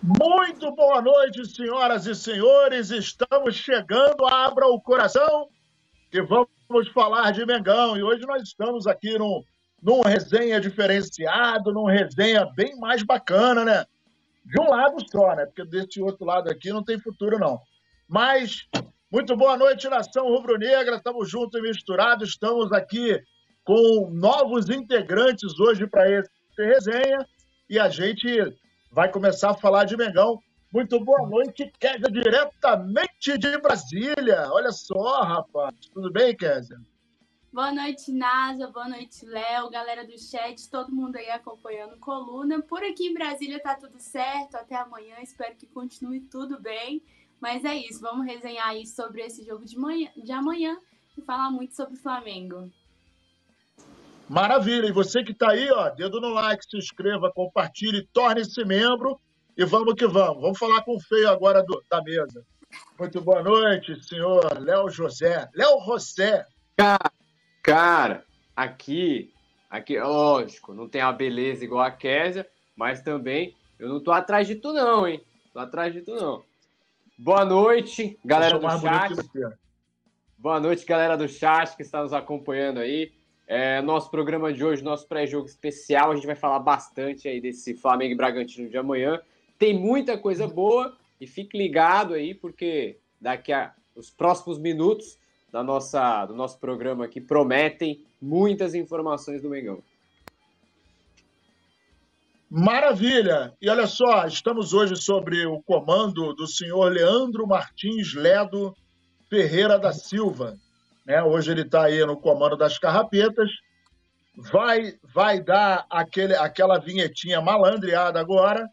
Muito boa noite, senhoras e senhores. Estamos chegando. Abra o coração que vamos falar de Mengão. E hoje nós estamos aqui num, num resenha diferenciado, num resenha bem mais bacana, né? De um lado só, né? Porque desse outro lado aqui não tem futuro, não. Mas, muito boa noite, nação rubro-negra. Estamos juntos e misturados. Estamos aqui com novos integrantes hoje para esse resenha. E a gente vai começar a falar de Mengão. Muito boa noite, Kézia, diretamente de Brasília. Olha só, rapaz. Tudo bem, Kézia? Boa noite, Nasa. Boa noite, Léo. Galera do chat, todo mundo aí acompanhando coluna. Por aqui em Brasília tá tudo certo. Até amanhã. Espero que continue tudo bem. Mas é isso. Vamos resenhar aí sobre esse jogo de, manhã, de amanhã e falar muito sobre o Flamengo. Maravilha! E você que está aí, ó, dedo no like, se inscreva, compartilhe, torne-se membro e vamos que vamos. Vamos falar com o feio agora do, da mesa. Muito boa noite, senhor Léo José. Léo José. Cara, cara, aqui, aqui, lógico, não tem a beleza igual a Késia, mas também eu não tô atrás de tu não, hein? Tô atrás de tu não. Boa noite, galera do chat. Boa noite, galera do chat que está nos acompanhando aí. É, nosso programa de hoje, nosso pré-jogo especial, a gente vai falar bastante aí desse Flamengo e Bragantino de amanhã. Tem muita coisa boa e fique ligado aí, porque daqui a os próximos minutos da nossa, do nosso programa aqui prometem muitas informações do Mengão. Maravilha! E olha só, estamos hoje sobre o comando do senhor Leandro Martins Ledo Ferreira da Silva né? Hoje ele está aí no comando das carrapetas. Vai, vai dar aquele, aquela vinhetinha malandreada agora,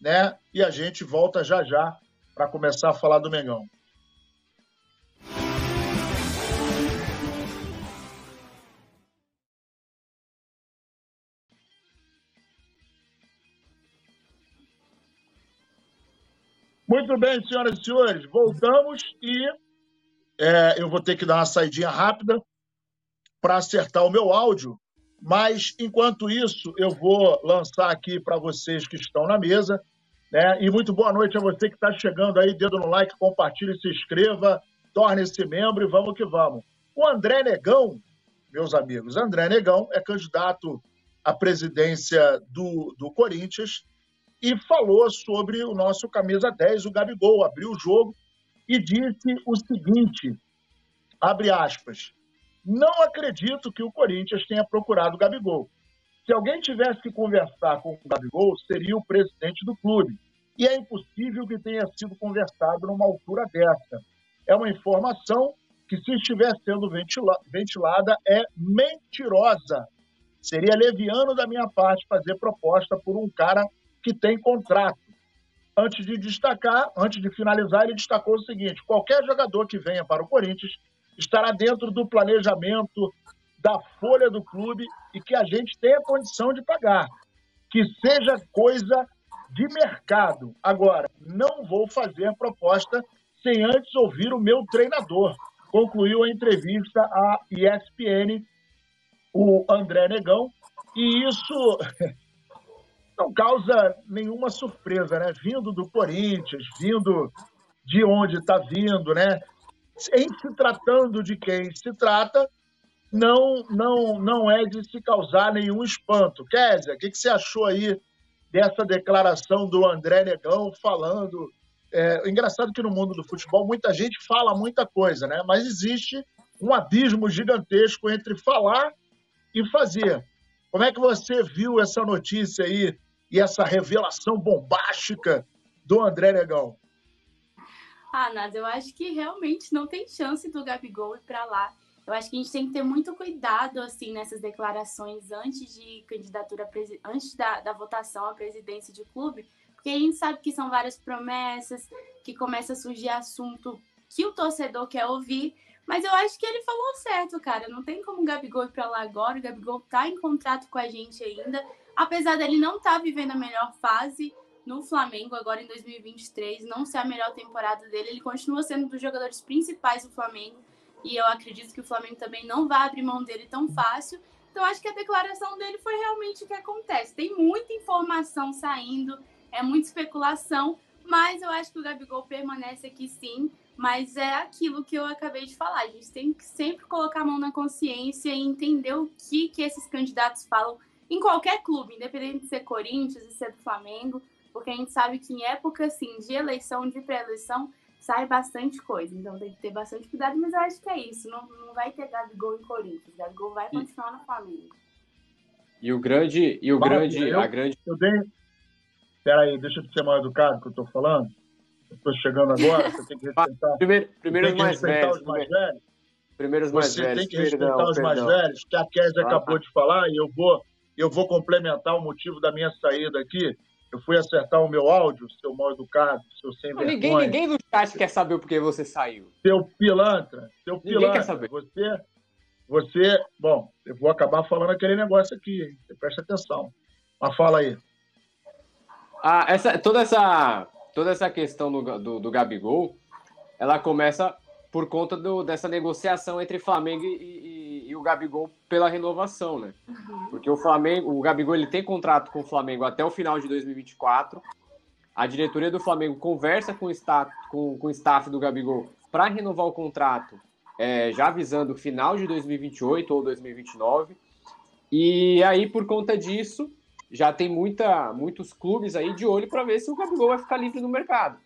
né? E a gente volta já já para começar a falar do Mengão. Muito bem, senhoras e senhores, voltamos e é, eu vou ter que dar uma saidinha rápida para acertar o meu áudio, mas enquanto isso, eu vou lançar aqui para vocês que estão na mesa. Né? E muito boa noite a você que está chegando aí, dedo no like, compartilhe, se inscreva, torne-se membro e vamos que vamos. O André Negão, meus amigos, André Negão é candidato à presidência do, do Corinthians e falou sobre o nosso camisa 10, o Gabigol, abriu o jogo e disse o seguinte, abre aspas, não acredito que o Corinthians tenha procurado o Gabigol. Se alguém tivesse que conversar com o Gabigol, seria o presidente do clube. E é impossível que tenha sido conversado numa altura dessa. É uma informação que, se estiver sendo ventila ventilada, é mentirosa. Seria leviano da minha parte fazer proposta por um cara que tem contrato antes de destacar, antes de finalizar, ele destacou o seguinte: qualquer jogador que venha para o Corinthians estará dentro do planejamento da folha do clube e que a gente tenha condição de pagar. Que seja coisa de mercado. Agora, não vou fazer proposta sem antes ouvir o meu treinador. Concluiu a entrevista à ESPN, o André Negão, e isso não causa nenhuma surpresa, né? Vindo do Corinthians, vindo de onde está vindo, né? Em se tratando de quem se trata, não não não é de se causar nenhum espanto. Kézia, o que, que você achou aí dessa declaração do André Negão falando? É, engraçado que no mundo do futebol muita gente fala muita coisa, né? Mas existe um abismo gigantesco entre falar e fazer. Como é que você viu essa notícia aí e essa revelação bombástica do André Negão? Ah, Nada, eu acho que realmente não tem chance do Gabigol ir para lá. Eu acho que a gente tem que ter muito cuidado assim nessas declarações antes de candidatura, antes da, da votação à presidência de clube, porque a gente sabe que são várias promessas, que começa a surgir assunto que o torcedor quer ouvir, mas eu acho que ele falou certo, cara. Não tem como o Gabigol ir para lá agora. O Gabigol tá em contrato com a gente ainda apesar dele não estar tá vivendo a melhor fase no Flamengo agora em 2023, não ser a melhor temporada dele, ele continua sendo um dos jogadores principais do Flamengo e eu acredito que o Flamengo também não vai abrir mão dele tão fácil. Então acho que a declaração dele foi realmente o que acontece. Tem muita informação saindo é muita especulação, mas eu acho que o Gabigol permanece aqui sim. Mas é aquilo que eu acabei de falar. A gente tem que sempre colocar a mão na consciência e entender o que, que esses candidatos falam em qualquer clube, independente de ser Corinthians, de ser do Flamengo, porque a gente sabe que em época assim, de eleição, de pré-eleição, sai bastante coisa. Então tem que ter bastante cuidado, mas eu acho que é isso. Não, não vai ter Gabigol em Corinthians. Gabigol vai continuar no Flamengo. E o grande. E o grande. Eu, a grande... eu dei. Peraí, deixa eu ser mal educado que eu tô falando. Eu tô chegando agora, você tem que respeitar. Primeiro, primeiro os mais velhos. Os mais velhos. Primeiro os mais você velhos. tem que respeitar perdão, os mais velhos, que a Kézia ah, acabou de falar, e eu vou, eu vou complementar o motivo da minha saída aqui. Eu fui acertar o meu áudio, seu mal educado, seu sem vergonha. Ninguém, ninguém do chat quer saber o porquê você saiu. Seu pilantra, seu ninguém pilantra. Quer saber. Você, você, bom, eu vou acabar falando aquele negócio aqui, hein? Você presta atenção. Mas fala aí. Ah, essa, toda essa toda essa questão do, do, do Gabigol, ela começa por conta do, dessa negociação entre Flamengo e, e, o Gabigol pela renovação, né? Uhum. Porque o Flamengo, o Gabigol ele tem contrato com o Flamengo até o final de 2024. A diretoria do Flamengo conversa com o staff, com, com o staff do Gabigol para renovar o contrato, é, já avisando o final de 2028 ou 2029. E aí, por conta disso, já tem muita, muitos clubes aí de olho para ver se o Gabigol vai ficar livre no mercado.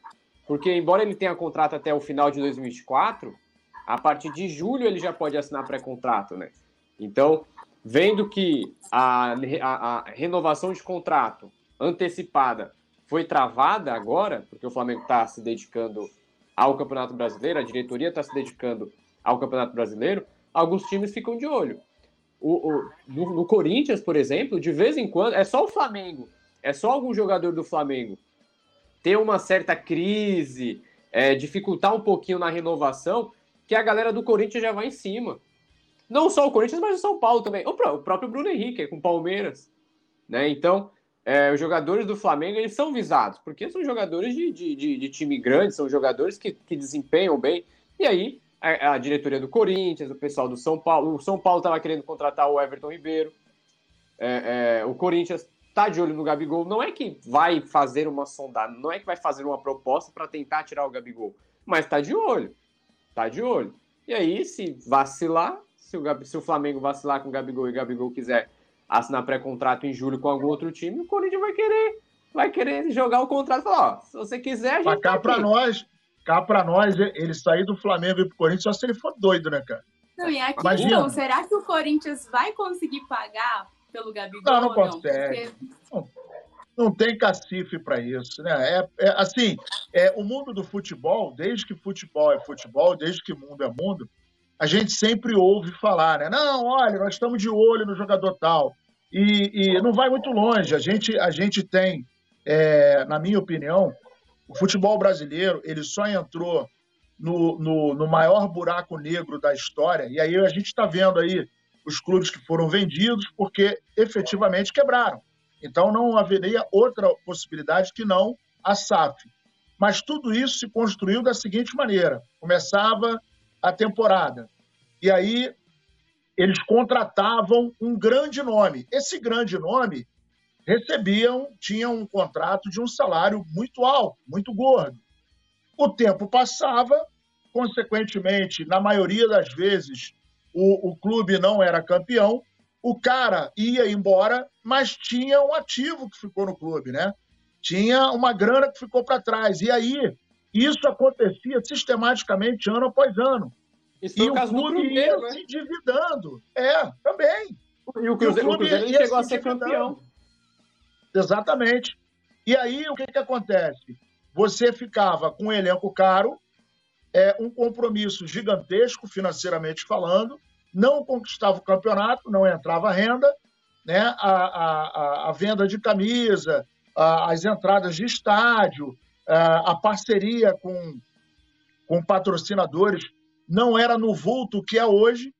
Porque, embora ele tenha contrato até o final de 2024, a partir de julho ele já pode assinar pré-contrato, né? Então, vendo que a, a, a, renovação de contrato antecipada foi travada agora, porque o Flamengo está se dedicando ao Campeonato Brasileiro, a diretoria está se dedicando ao Campeonato Brasileiro, alguns times ficam de olho. O, o no, no, Corinthians, por exemplo, de vez em quando, é só o Flamengo, é só algum jogador do Flamengo ter uma certa crise, é, dificultar um pouquinho na renovação, que a galera do Corinthians já vai em cima. Não só o Corinthians, mas o São Paulo também. O, próprio Bruno Henrique, com o Palmeiras. Né? Então, é, os jogadores do Flamengo eles são visados, porque são jogadores de, de, de, de time grande, são jogadores que, que desempenham bem. E aí, a, a, diretoria do Corinthians, o pessoal do São Paulo. O São Paulo estava querendo contratar o Everton Ribeiro. É, é, o Corinthians está de olho no Gabigol. Não é que vai fazer uma sondada, não é que vai fazer uma proposta para tentar tirar o Gabigol, mas está de olho. Está de olho. E aí, se vacilar, se o, se o Flamengo vacilar com o Gabigol e o Gabigol quiser assinar pré-contrato em julho com algum outro time, o Corinthians vai querer vai querer jogar o contrato e falar, ó, se você quiser, a gente Pra cá tá para nós, cá para nós, ele sair do Flamengo e ir pro Corinthians só se ele for doido, né, cara? Não, e aqui, Imagina. então, será que o Corinthians vai conseguir pagar pelo Gabigol? Não, não consegue. Não, Porque... não, tem cacife para isso, né? É, é, assim, é, o mundo do futebol, desde que futebol é futebol, desde que mundo é mundo, a gente sempre ouve falar, né? Não, olha, nós estamos de olho no jogador tal. E, e não vai muito longe. A gente, a gente tem, é, na minha opinião, o futebol brasileiro ele só entrou no, no, no maior buraco negro da história, e aí a gente está vendo aí os clubes que foram vendidos porque efetivamente quebraram. Então não haveria outra possibilidade que não a SAF. Mas tudo isso se construiu da seguinte maneira: começava a temporada, e aí eles contratavam um grande nome. Esse grande nome recebiam, tinham um contrato de um salário muito alto, muito gordo. O tempo passava, consequentemente, na maioria das vezes, o, o clube não era campeão, o cara ia embora, mas tinha um ativo que ficou no clube, né? Tinha uma grana que ficou para trás. E aí, isso acontecia sistematicamente ano após ano. Isso e o, o clube Cruzeiro, ia né? se endividando. É, também. E o Cruzeiro, e o, o Cruzeiro chegou a ser campeão. Exatamente. E aí, o que, que acontece? Você ficava com um elenco caro, é, um compromisso gigantesco, financeiramente falando, não conquistava o campeonato, não entrava renda, né? a, a, a venda de camisa, a, as entradas de estádio, a, a parceria com, com patrocinadores não era no vulto que é hoje,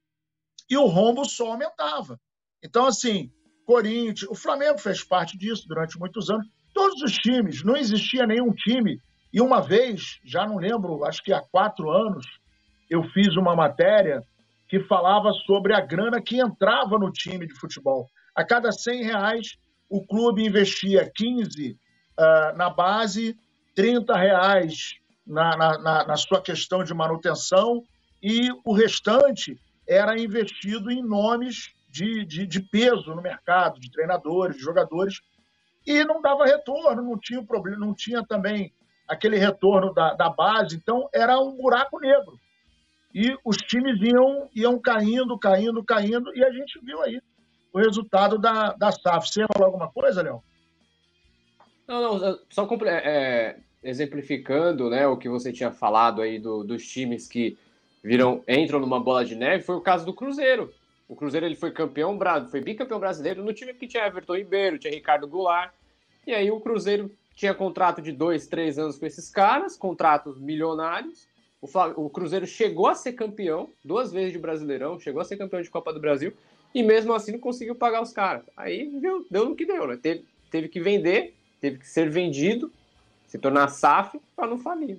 e o rombo só aumentava. Então, assim, Corinthians, o Flamengo fez parte disso durante muitos anos. Todos os times, não existia nenhum time. E uma vez, já não lembro, acho que há quatro anos, eu fiz uma matéria que falava sobre a grana que entrava no time de futebol. A cada 100 reais, o clube investia 15 uh, na base, 30 reais na, na, na sua questão de manutenção e o restante era investido em nomes de, de, de, peso no mercado, de treinadores, de jogadores, e não dava retorno, não tinha problema, não tinha também aquele retorno da, da base, então era um buraco negro. E os times iam, iam caindo, caindo, caindo, e a gente viu aí o resultado da, da SAF. Você ia falar alguma coisa, Léo? Não, não, só é, exemplificando né, o que você tinha falado aí do, dos times que viram, entram numa bola de neve, foi o caso do Cruzeiro. O Cruzeiro ele foi campeão, foi bicampeão brasileiro no time que tinha Everton Ribeiro, tinha Ricardo Goulart. E aí o Cruzeiro tinha contrato de dois, três anos com esses caras, contratos milionários. O, o Cruzeiro chegou a ser campeão, duas vezes de Brasileirão, chegou a ser campeão de Copa do Brasil, e mesmo assim não conseguiu pagar os caras. Aí deu, deu no que deu, né? Teve, teve que vender, teve que ser vendido, se tornar SAF para não falir.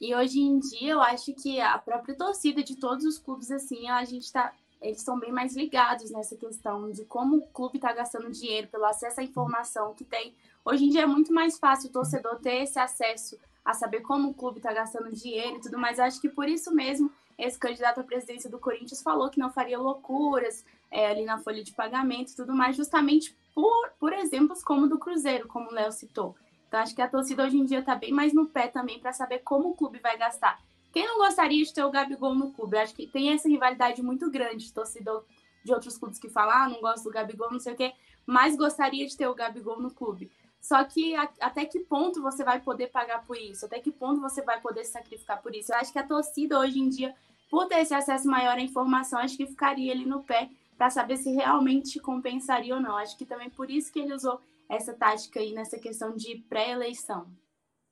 E hoje em dia eu acho que a própria torcida de todos os clubes, assim, a gente tá. Eles estão bem mais ligados nessa questão de como o clube está gastando dinheiro, pelo acesso à informação que tem. Hoje em dia é muito mais fácil o torcedor ter esse acesso a saber como o clube está gastando dinheiro e tudo mais. Acho que por isso mesmo esse candidato à presidência do Corinthians falou que não faria loucuras é, ali na folha de pagamento e tudo mais, justamente por, por exemplos como o do Cruzeiro, como o Léo citou. Então, acho que a torcida hoje em dia está bem mais no pé também para saber como o clube vai gastar. Quem não gostaria de ter o Gabigol no clube? Acho que tem essa rivalidade muito grande de torcedor de outros clubes que falam, ah, não gosto do Gabigol, não sei o quê, mas gostaria de ter o Gabigol no clube. Só que a, até que ponto você vai poder pagar por isso? Até que ponto você vai poder sacrificar por isso? Eu acho que a torcida hoje em dia, por ter esse acesso maior à informação, acho que ficaria ali no pé para saber se realmente compensaria ou não. Acho que também por isso que ele usou essa tática aí nessa questão de pré-eleição.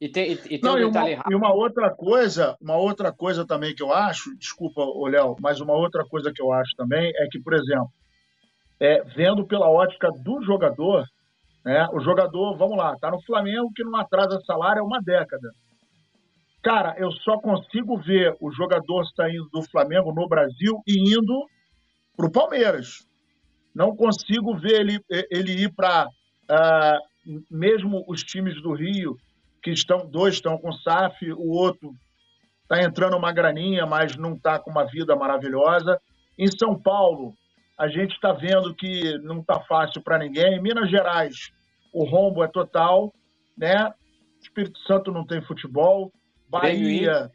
E tem, e, e tem não, um e, uma, e uma outra coisa, uma outra coisa também que eu acho, desculpa, Léo, mas uma outra coisa que eu acho também é que, por exemplo, é, vendo pela ótica do jogador, né? O jogador, vamos lá, tá no Flamengo que não atrasa salário há uma década. Cara, eu só consigo ver o jogador saindo do Flamengo no Brasil e indo para o Palmeiras. Não consigo ver ele, ele ir para uh, ah, mesmo os times do Rio, que estão dois estão com SAF, o outro está entrando uma graninha, mas não está com uma vida maravilhosa. Em São Paulo, a gente está vendo que não está fácil para ninguém. Em Minas Gerais, o rombo é total, né? Espírito Santo não tem futebol. Bahia.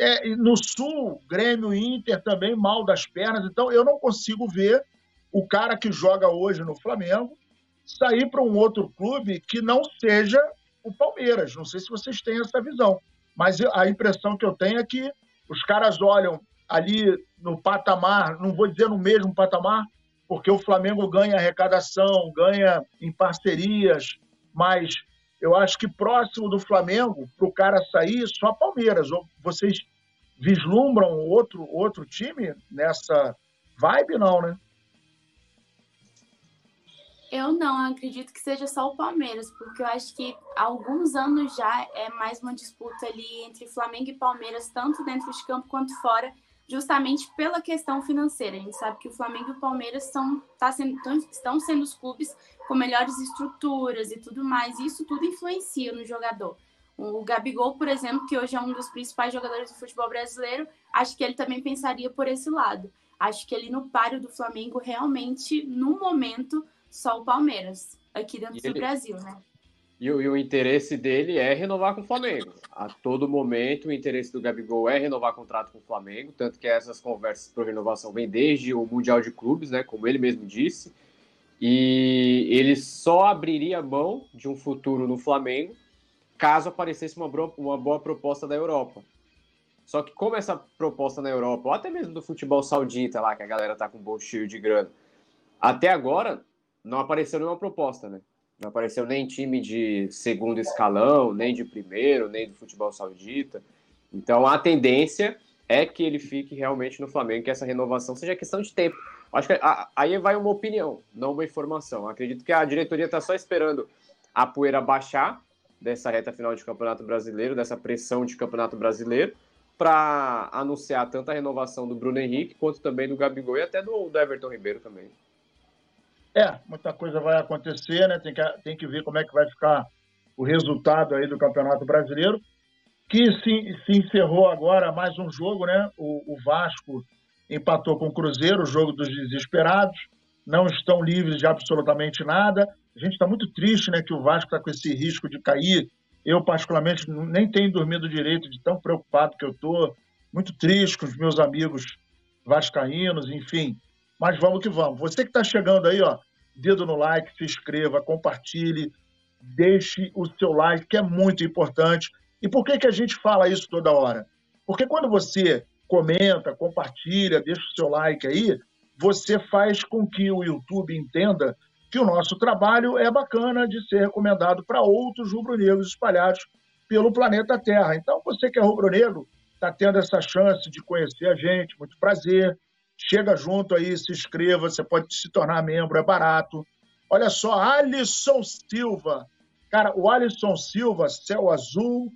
É, no Sul, Grêmio Inter também mal das pernas. Então, eu não consigo ver o cara que joga hoje no Flamengo sair para um outro clube que não seja o Palmeiras. Não sei se vocês têm essa visão, mas a impressão que eu tenho é que os caras olham ali no patamar, não vou dizer no mesmo patamar, porque o Flamengo ganha arrecadação, ganha em parcerias, mas eu acho que próximo do Flamengo, para o cara sair, só Palmeiras. Vocês vislumbram outro, outro time nessa vibe, não, né? Eu não, eu acredito que seja só o Palmeiras, porque eu acho que há alguns anos já é mais uma disputa ali entre Flamengo e Palmeiras, tanto dentro de campo quanto fora, justamente pela questão financeira. A gente sabe que o Flamengo e o Palmeiras são, tá sendo, estão sendo os clubes com melhores estruturas e tudo mais, e isso tudo influencia no jogador. O Gabigol, por exemplo, que hoje é um dos principais jogadores do futebol brasileiro, acho que ele também pensaria por esse lado. Acho que ele no páreo do Flamengo realmente, no momento, só o Palmeiras, aqui dentro do Brasil, né? E o, e o, interesse dele é renovar com o Flamengo. A todo momento, o interesse do Gabigol é renovar contrato com o Flamengo, tanto que essas conversas por renovação vêm desde o Mundial de Clubes, né, como ele mesmo disse. E ele só abriria mão de um futuro no Flamengo caso aparecesse uma boa, uma boa proposta da Europa. Só que como essa proposta na Europa, ou até mesmo do futebol saudita lá, que a galera tá com um bolso cheio de grana, até agora não apareceu nenhuma proposta, né? Não apareceu nem time de segundo escalão, nem de primeiro, nem do futebol saudita. Então a tendência é que ele fique realmente no Flamengo, que essa renovação seja questão de tempo. Acho que aí vai uma opinião, não uma informação. Acredito que a diretoria está só esperando a poeira baixar dessa reta final de Campeonato Brasileiro, dessa pressão de Campeonato Brasileiro, para anunciar tanto a renovação do Bruno Henrique quanto também do Gabigol e até do, do Everton Ribeiro também. É, muita coisa vai acontecer, né? Tem que, tem que ver como é que vai ficar o resultado aí do Campeonato Brasileiro, que se, se encerrou agora mais um jogo, né? O, o Vasco empatou com o Cruzeiro, o jogo dos desesperados, não estão livres de absolutamente nada. A gente está muito triste, né? Que o Vasco está com esse risco de cair. Eu, particularmente, nem tenho dormido direito de tão preocupado que eu estou. Muito triste com os meus amigos vascaínos, enfim. Mas vamos que vamos. Você que está chegando aí, ó, dedo no like, se inscreva, compartilhe, deixe o seu like, que é muito importante. E por que, que a gente fala isso toda hora? Porque quando você comenta, compartilha, deixa o seu like aí, você faz com que o YouTube entenda que o nosso trabalho é bacana de ser recomendado para outros rubro-negros espalhados pelo planeta Terra. Então, você que é rubro-negro, está tendo essa chance de conhecer a gente, muito prazer. Chega junto aí, se inscreva, você pode se tornar membro, é barato. Olha só, Alisson Silva. Cara, o Alisson Silva, céu azul,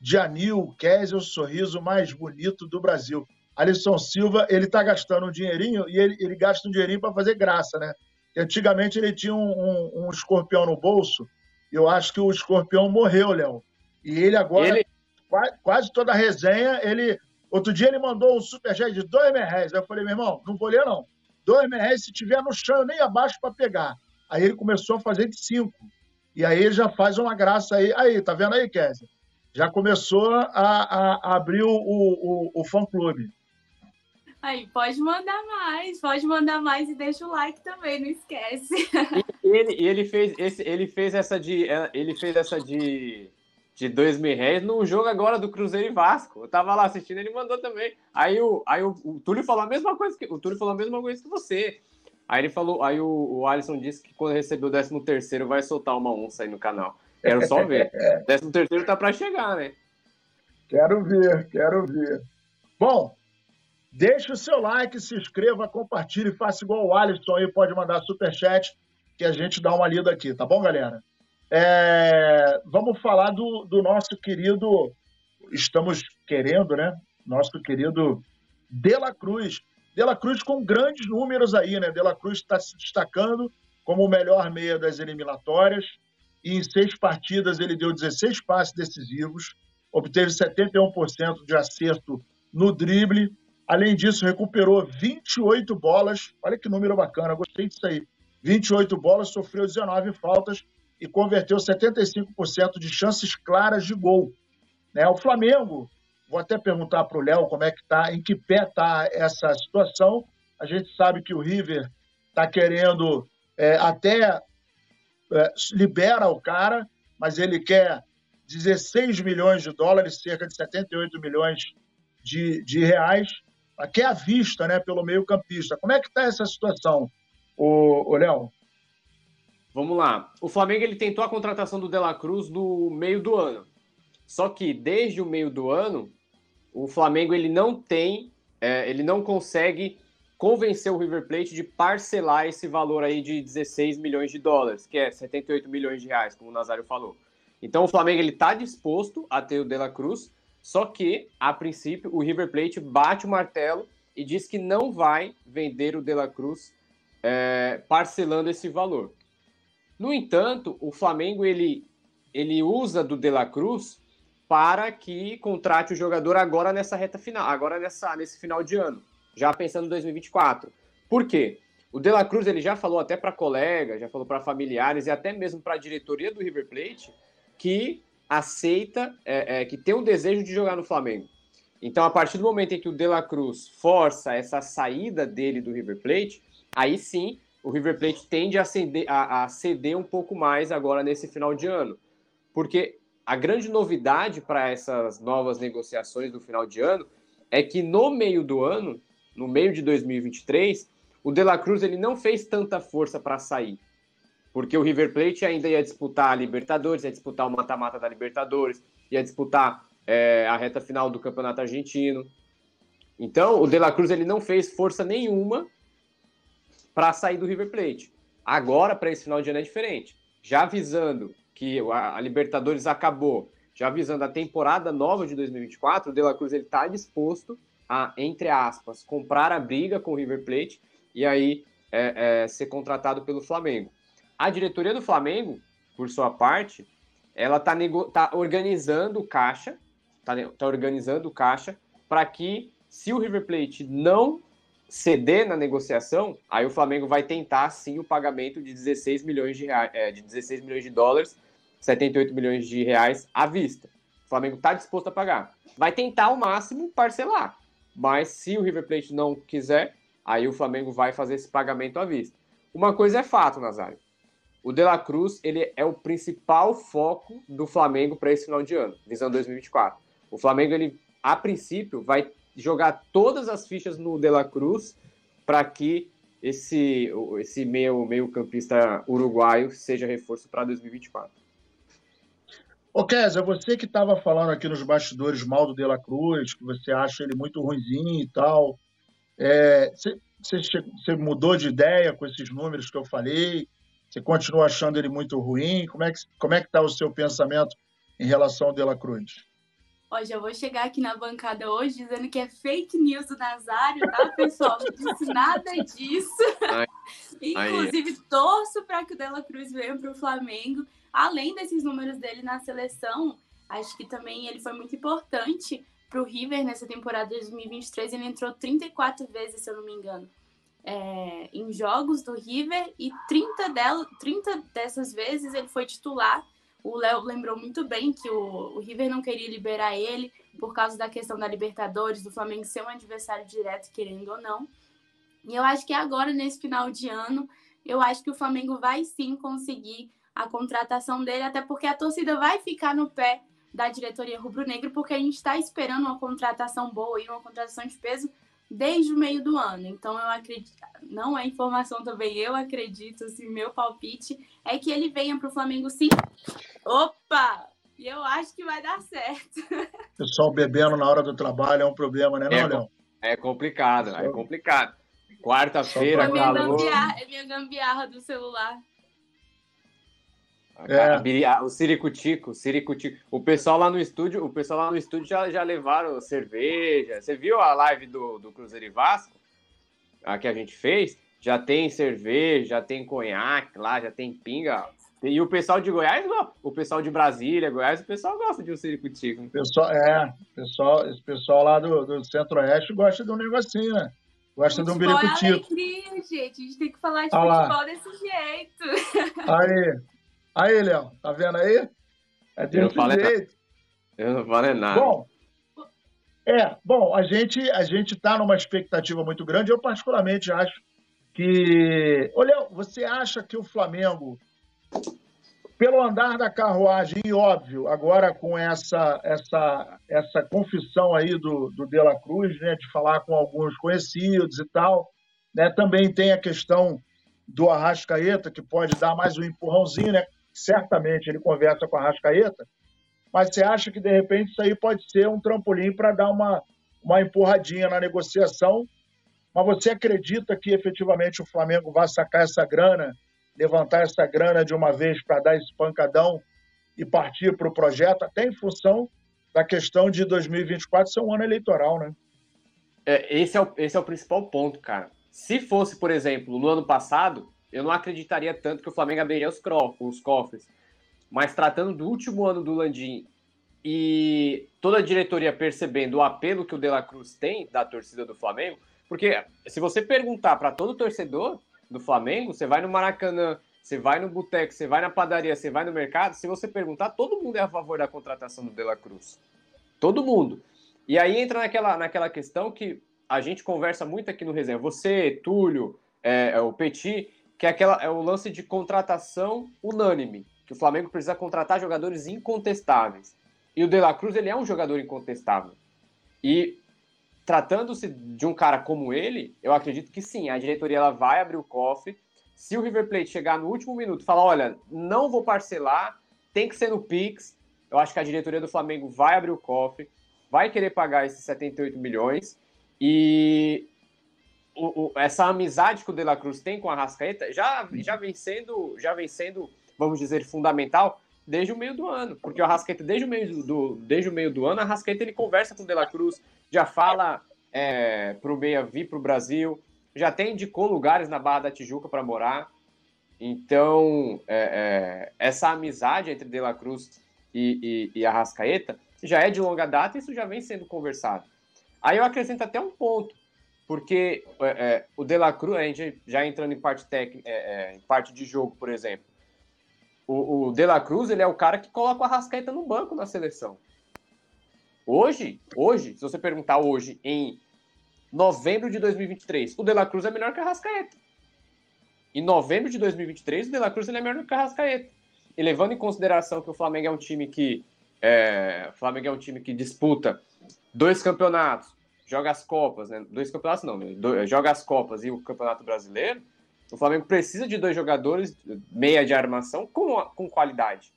de anil, Kézia, o sorriso mais bonito do Brasil. Alisson Silva, ele está gastando um dinheirinho e ele, ele gasta um dinheirinho para fazer graça, né? Antigamente ele tinha um, um, um, escorpião no bolso, eu acho que o escorpião morreu, Léo. E ele agora, ele... Quase, quase, toda a resenha, ele Outro dia ele mandou um superchat de dois mil reais. Eu falei, meu irmão, não vou ler não. Dois mil reais, se tiver no chão, eu nem abaixo para pegar. Aí ele começou a fazer de cinco. E aí ele já faz uma graça aí. Aí, tá vendo aí, Kézia? Já começou a, a, a abrir o, o, o fã-clube. Aí, pode mandar mais, pode mandar mais e deixa o like também, não esquece. E ele, ele, fez, esse, ele fez essa de. Ele fez essa de de dois mil reais num jogo agora do Cruzeiro e Vasco. Eu tava lá assistindo, ele mandou também. Aí o, aí o, o Túlio falou a mesma coisa que o Túlio falou a mesma coisa que você. Aí ele falou, aí o, o Alisson disse que quando receber o 13 terceiro vai soltar uma onça aí no canal. Quero só ver. 13 terceiro tá para chegar, né? Quero ver, quero ver. Bom, deixe o seu like, se inscreva, compartilhe, faça igual o Alisson aí, pode mandar super chat que a gente dá uma lida aqui, tá bom, galera? É, vamos falar do, do nosso querido, estamos querendo, né? Nosso querido De La Cruz. De La Cruz com grandes números aí, né? De La Cruz está se destacando como o melhor meia das eliminatórias. E em seis partidas ele deu 16 passes decisivos, obteve 71% de acerto no drible. Além disso, recuperou 28 bolas. Olha que número bacana, gostei disso aí. 28 bolas, sofreu 19 faltas e converteu 75% de chances claras de gol. Né? O Flamengo, vou até perguntar para o Léo como é que está, em que pé está essa situação. A gente sabe que o River está querendo é, até é, libera o cara, mas ele quer 16 milhões de dólares, cerca de 78 milhões de, de reais, que é à vista, né, pelo meio campista. Como é que está essa situação, o Léo? Vamos lá. O Flamengo ele tentou a contratação do De La Cruz no meio do ano. Só que desde o meio do ano, o Flamengo ele não tem, é, ele não consegue convencer o River Plate de parcelar esse valor aí de 16 milhões de dólares, que é 78 milhões de reais, como o Nazário falou. Então o Flamengo ele está disposto a ter o De La Cruz, só que a princípio o River Plate bate o martelo e diz que não vai vender o De La Cruz é, parcelando esse valor. No entanto, o Flamengo ele, ele usa do De La Cruz para que contrate o jogador agora nessa reta final, agora nessa, nesse final de ano, já pensando em 2024. Por quê? O De La Cruz ele já falou até para colegas, já falou para familiares e até mesmo para a diretoria do River Plate que aceita, é, é, que tem um desejo de jogar no Flamengo. Então, a partir do momento em que o De La Cruz força essa saída dele do River Plate, aí sim o River Plate tende a, ceder, a, a ceder um pouco mais agora nesse final de ano. Porque a grande novidade para essas novas negociações do final de ano é que no meio do ano, no meio de 2023, o De La Cruz ele não fez tanta força para sair. Porque o River Plate ainda ia disputar a Libertadores, ia disputar o mata-mata da Libertadores, ia disputar é, a reta final do Campeonato Argentino. Então, o De La Cruz ele não fez força nenhuma para sair do River Plate. Agora, para esse final de ano, é diferente. Já avisando que a Libertadores acabou, já avisando a temporada nova de 2024, o De La Cruz está disposto a, entre aspas, comprar a briga com o River Plate e aí é, é, ser contratado pelo Flamengo. A diretoria do Flamengo, por sua parte, ela está tá organizando caixa, está tá organizando caixa para que, se o River Plate não ceder na negociação, aí o Flamengo vai tentar sim o pagamento de 16 milhões de, reais, é, de 16 milhões de dólares, 78 milhões de reais à vista. O Flamengo está disposto a pagar. Vai tentar ao máximo parcelar, mas se o River Plate não quiser, aí o Flamengo vai fazer esse pagamento à vista. Uma coisa é fato, Nazário. O De La Cruz ele é o principal foco do Flamengo para esse final de ano, visando 2024. O Flamengo, ele, a princípio, vai jogar todas as fichas no De La Cruz para que esse, esse meio, meio campista uruguaio seja reforço para 2024. Ô, Kézia, você que estava falando aqui nos bastidores mal do De La Cruz, que você acha ele muito ruimzinho e tal, é, você, você mudou de ideia com esses números que eu falei? Você continua achando ele muito ruim? Como é que como é que está o seu pensamento em relação ao De La Cruz? Ó, já vou chegar aqui na bancada hoje dizendo que é fake news do Nazário, tá, pessoal? Não disse nada disso. Ai, Inclusive, ai. torço para que o Dela Cruz venha para o Flamengo. Além desses números dele na seleção, acho que também ele foi muito importante para o River nessa temporada de 2023. Ele entrou 34 vezes, se eu não me engano, é, em jogos do River e 30, dela, 30 dessas vezes ele foi titular o Léo lembrou muito bem que o, o River não queria liberar ele por causa da questão da Libertadores, do Flamengo ser um adversário direto, querendo ou não. E eu acho que agora, nesse final de ano, eu acho que o Flamengo vai sim conseguir a contratação dele, até porque a torcida vai ficar no pé da diretoria rubro-negro, porque a gente está esperando uma contratação boa e uma contratação de peso desde o meio do ano. Então eu acredito, não é informação também, eu acredito, assim, meu palpite é que ele venha para o Flamengo sim. Opa! E eu acho que vai dar certo. Pessoal bebendo na hora do trabalho é um problema, né, não, é? É complicado, é complicado. Quarta-feira, é gambiarra, é minha gambiarra do celular. É. O Ciricutico, Ciricutico. O pessoal lá no estúdio, o pessoal lá no estúdio já, já levaram cerveja. Você viu a live do, do Cruzeiro e Vasco? A que a gente fez? Já tem cerveja, já tem conhaque lá, já tem pinga. E o pessoal de Goiás, o pessoal de Brasília, Goiás, o pessoal gosta de um ciricutico. Pessoal, é, pessoal, esse pessoal lá do, do Centro-Oeste gosta de um negocinho, né? Gosta de um biricutico. É alegria, gente. A gente tem que falar de ah futebol desse jeito. Aí, Aí, Léo, tá vendo aí? É desse eu jeito. Eu não falei nada. Bom, é, bom, a gente a gente está numa expectativa muito grande. Eu particularmente acho que, ô Léo, você acha que o Flamengo, pelo andar da carruagem, e óbvio, agora com essa essa essa confissão aí do, do De La Cruz, né, de falar com alguns conhecidos e tal, né, também tem a questão do Arrascaeta, que pode dar mais um empurrãozinho, né? Certamente ele conversa com a Rascaeta, mas você acha que de repente isso aí pode ser um trampolim para dar uma, uma empurradinha na negociação? Mas você acredita que efetivamente o Flamengo vai sacar essa grana, levantar essa grana de uma vez para dar esse pancadão e partir para o projeto, até em função da questão de 2024 ser um ano eleitoral, né? É, esse, é o, esse é o principal ponto, cara. Se fosse, por exemplo, no ano passado, eu não acreditaria tanto que o Flamengo abriria os, os cofres. Mas tratando do último ano do Landim e toda a diretoria percebendo o apelo que o De La Cruz tem da torcida do Flamengo, porque se você perguntar para todo torcedor do Flamengo, você vai no Maracanã, você vai no boteco, você vai na padaria, você vai no mercado, se você perguntar, todo mundo é a favor da contratação do De La Cruz. Todo mundo. E aí entra naquela, naquela questão que a gente conversa muito aqui no Resenha. Você, Túlio, é, é o Petit, que é, aquela, é o lance de contratação unânime, que o Flamengo precisa contratar jogadores incontestáveis. E o De La Cruz, ele é um jogador incontestável. E tratando-se de um cara como ele, eu acredito que sim, a diretoria ela vai abrir o cofre. Se o River Plate chegar no último minuto e falar, olha, não vou parcelar, tem que ser no Pix, eu acho que a diretoria do Flamengo vai abrir o cofre, vai querer pagar esses 78 milhões. E o, o, essa amizade que o De La Cruz tem com a Rascaeta já, já, vem sendo, já vem sendo, vamos dizer, fundamental desde o meio do ano. Porque o Rascaeta, desde o meio do, desde o meio do ano, a Rascaeta ele conversa com o De La Cruz, já fala é, para o Meia vir para o Brasil, já até indicou lugares na Barra da Tijuca para morar. Então, é, é, essa amizade entre De La Cruz e, e, e Arrascaeta já é de longa data e isso já vem sendo conversado. Aí eu acrescento até um ponto, porque é, é o De La Cruz, a gente já entrando em parte técnica, é, em parte de jogo, por exemplo, o, o De La Cruz ele é o cara que coloca o Arrascaeta no banco na seleção. Hoje, hoje, se você perguntar hoje, em novembro de 2023, o De La Cruz é melhor que a Rascaeta. Em novembro de 2023, o De La Cruz ele é melhor que a Rascaeta. E levando em consideração que o Flamengo é um time que é, o Flamengo é um time que disputa dois campeonatos, joga as Copas, né? Dois campeonatos não, né? joga as Copas e o Campeonato Brasileiro. O Flamengo precisa de dois jogadores meia de armação com, com qualidade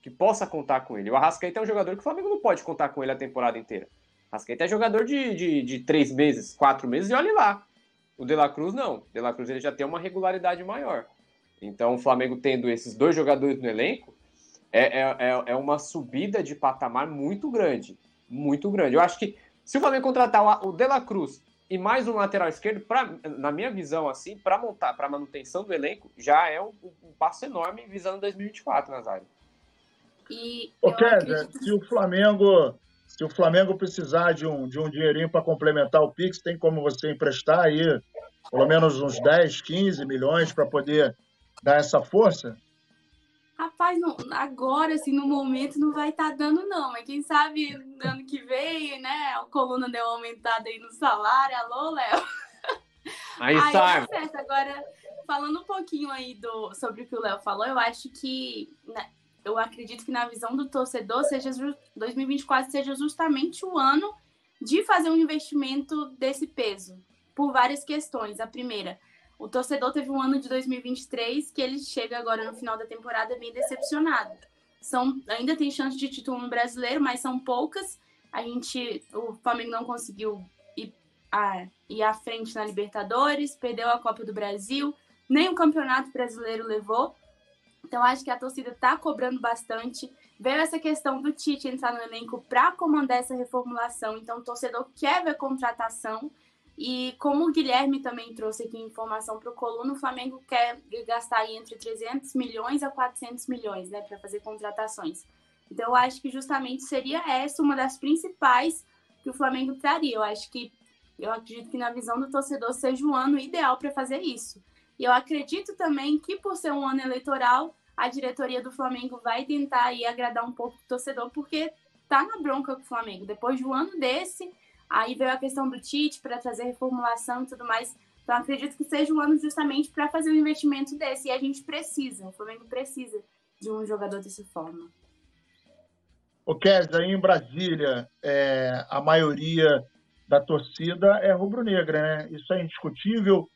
que possa contar com ele. O Arrascaeta é um jogador que o Flamengo não pode contar com ele a temporada inteira. O Arrascaeta é jogador de, de, de três meses, quatro meses e olhe lá. O De La Cruz não. O De La Cruz ele já tem uma regularidade maior. Então o Flamengo tendo esses dois jogadores no elenco é, é, é, é uma subida de patamar muito grande. Muito grande. Eu acho que se o Flamengo contratar o De La Cruz e mais um lateral esquerdo, pra, na minha visão, assim, para montar, para manutenção do elenco, já é um, um passo enorme visando 2024, Nazário. E Ô, Kézia, acredito... se o Flamengo se o Flamengo precisar de um, de um dinheirinho para complementar o Pix, tem como você emprestar aí pelo menos uns 10, 15 milhões para poder dar essa força? Rapaz, não, agora, assim, no momento não vai estar tá dando, não. Mas quem sabe ano que vem, né? A coluna deu uma aumentada aí no salário. Alô, Léo? Aí, aí tá certo. Agora, falando um pouquinho aí do, sobre o que o Léo falou, eu acho que né, eu acredito que na visão do torcedor, seja 2024 seja justamente o ano de fazer um investimento desse peso, por várias questões. A primeira, o torcedor teve um ano de 2023 que ele chega agora no final da temporada bem decepcionado. São, ainda tem chance de título no brasileiro, mas são poucas. A gente, o Flamengo não conseguiu ir, a, ir à frente na Libertadores, perdeu a Copa do Brasil, nem o Campeonato Brasileiro levou. Então, acho que a torcida está cobrando bastante. Veio essa questão do Tite entrar no elenco para comandar essa reformulação. Então, o torcedor quer ver contratação. E como o Guilherme também trouxe aqui informação para o Coluna, o Flamengo quer gastar entre 300 milhões a 400 milhões né, para fazer contratações. Então, eu acho que justamente seria essa uma das principais que o Flamengo traria. Eu acho que, eu acredito que na visão do torcedor seja o ano ideal para fazer isso. E eu acredito também que, por ser um ano eleitoral, a diretoria do Flamengo vai tentar aí agradar um pouco o torcedor, porque tá na bronca com o Flamengo. Depois de um ano desse, aí veio a questão do Tite para trazer reformulação e tudo mais. Então, acredito que seja um ano justamente para fazer um investimento desse. E a gente precisa, o Flamengo precisa de um jogador dessa forma. O Kézia, em Brasília, é, a maioria da torcida é rubro-negra, né? Isso é indiscutível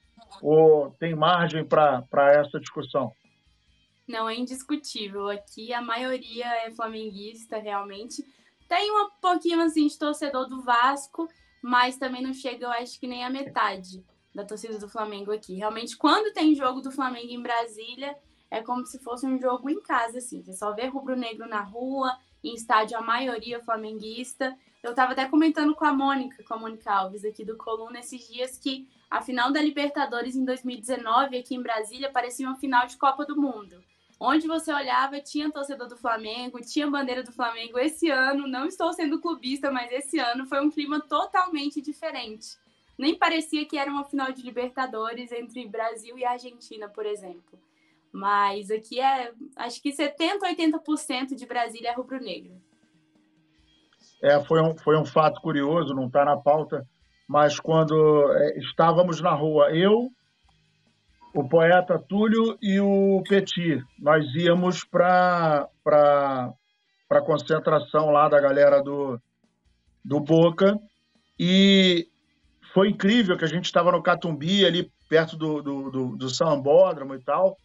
ou tem margem para essa discussão? Não, é indiscutível. Aqui a maioria é flamenguista, realmente. Tem um pouquinho assim de torcedor do Vasco, mas também não chega, eu acho que nem a metade da torcida do Flamengo aqui. Realmente, quando tem jogo do Flamengo em Brasília, é como se fosse um jogo em casa, assim. Você só vê rubro-negro na rua, em estádio a maioria flamenguista. Eu estava até comentando com a Mônica, com a Mônica Alves aqui do Coluna esses dias que a final da Libertadores em 2019 aqui em Brasília parecia uma final de Copa do Mundo. Onde você olhava, tinha torcedor do Flamengo, tinha bandeira do Flamengo. Esse ano, não estou sendo clubista, mas esse ano foi um clima totalmente diferente. Nem parecia que era uma final de Libertadores entre Brasil e Argentina, por exemplo. Mas aqui é, acho que 70%, 80% de Brasília é rubro-negro. É, foi um, foi um fato curioso, não está na pauta, mas quando é, estávamos na rua, eu, o poeta Túlio e o Petit, nós íamos para a concentração lá da galera do, do Boca e foi incrível que a gente estava no Catumbi, ali perto do, do, do, do Sambódromo e tal,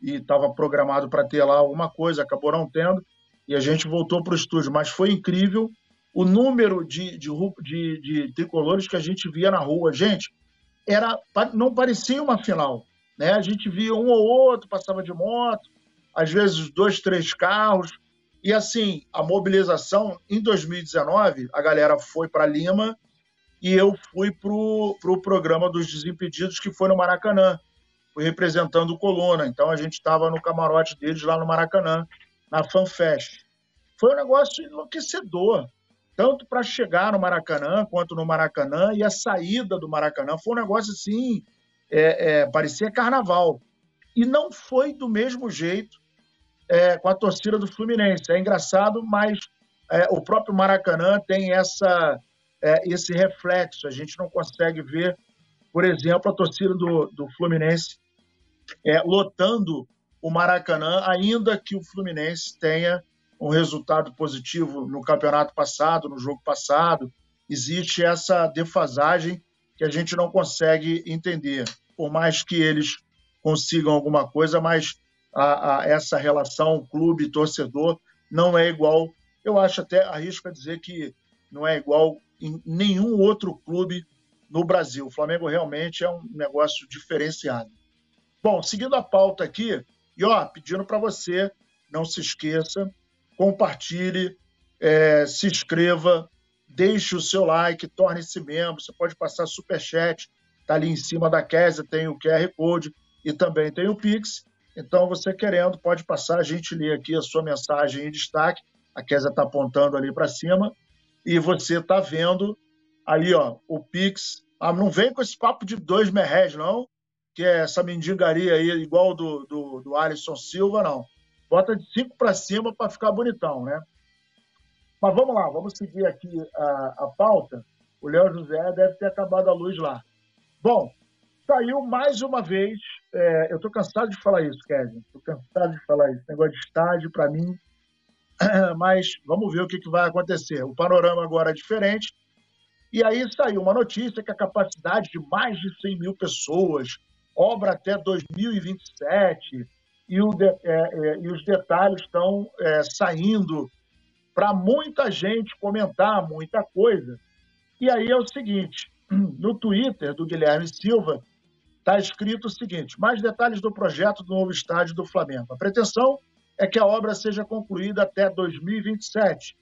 e estava programado para ter lá alguma coisa, acabou não tendo, e a gente voltou para o estúdio, mas foi incrível o número de, de, de, de tricolores que a gente via na rua. Gente, era não parecia uma final. Né? A gente via um ou outro, passava de moto, às vezes dois, três carros. E assim, a mobilização em 2019, a galera foi para Lima e eu fui para o pro programa dos Desimpedidos, que foi no Maracanã. Fui representando o Coluna. Então a gente estava no camarote deles lá no Maracanã, na FanFest. Foi um negócio enlouquecedor, tanto para chegar no Maracanã quanto no Maracanã e a saída do Maracanã. Foi um negócio assim, é, é, parecia carnaval. E não foi do mesmo jeito é, com a torcida do Fluminense. É engraçado, mas é, o próprio Maracanã tem essa, é, esse reflexo. A gente não consegue ver, por exemplo, a torcida do, do Fluminense é, lotando o Maracanã, ainda que o Fluminense tenha um resultado positivo no campeonato passado, no jogo passado. Existe essa defasagem que a gente não consegue entender. Por mais que eles consigam alguma coisa, mas a, a essa relação clube-torcedor não é igual. Eu acho até, arrisco a dizer que não é igual em nenhum outro clube no Brasil. O Flamengo realmente é um negócio diferenciado. Bom, seguindo a pauta aqui, e ó, pedindo para você, não se esqueça, compartilhe, é, se inscreva, deixe o seu like, torne-se membro. Você pode passar super chat, tá ali em cima da Kézia, tem o QR Code e também tem o Pix. Então, você querendo, pode passar, a gente lê aqui a sua mensagem em destaque. A Kézia está apontando ali para cima. E você está vendo aí, ó, o Pix. Ah, não vem com esse papo de dois merréis, não, que é essa mendigaria aí, igual do, do, do Alisson Silva, não. Bota de cinco para cima para ficar bonitão, né? Mas vamos lá, vamos seguir aqui a, a pauta. O Léo José deve ter acabado a luz lá. Bom, saiu mais uma vez. É, eu estou cansado de falar isso, Kevin. Estou cansado de falar isso. Negócio de estádio, para mim. Mas vamos ver o que, que vai acontecer. O panorama agora é diferente. E aí saiu uma notícia que a capacidade de mais de 100 mil pessoas, obra até 2027, e, o de, é, é, e os detalhes estão é, saindo para muita gente comentar muita coisa. E aí é o seguinte: no Twitter do Guilherme Silva, está escrito o seguinte: mais detalhes do projeto do novo estádio do Flamengo. A pretensão é que a obra seja concluída até 2027,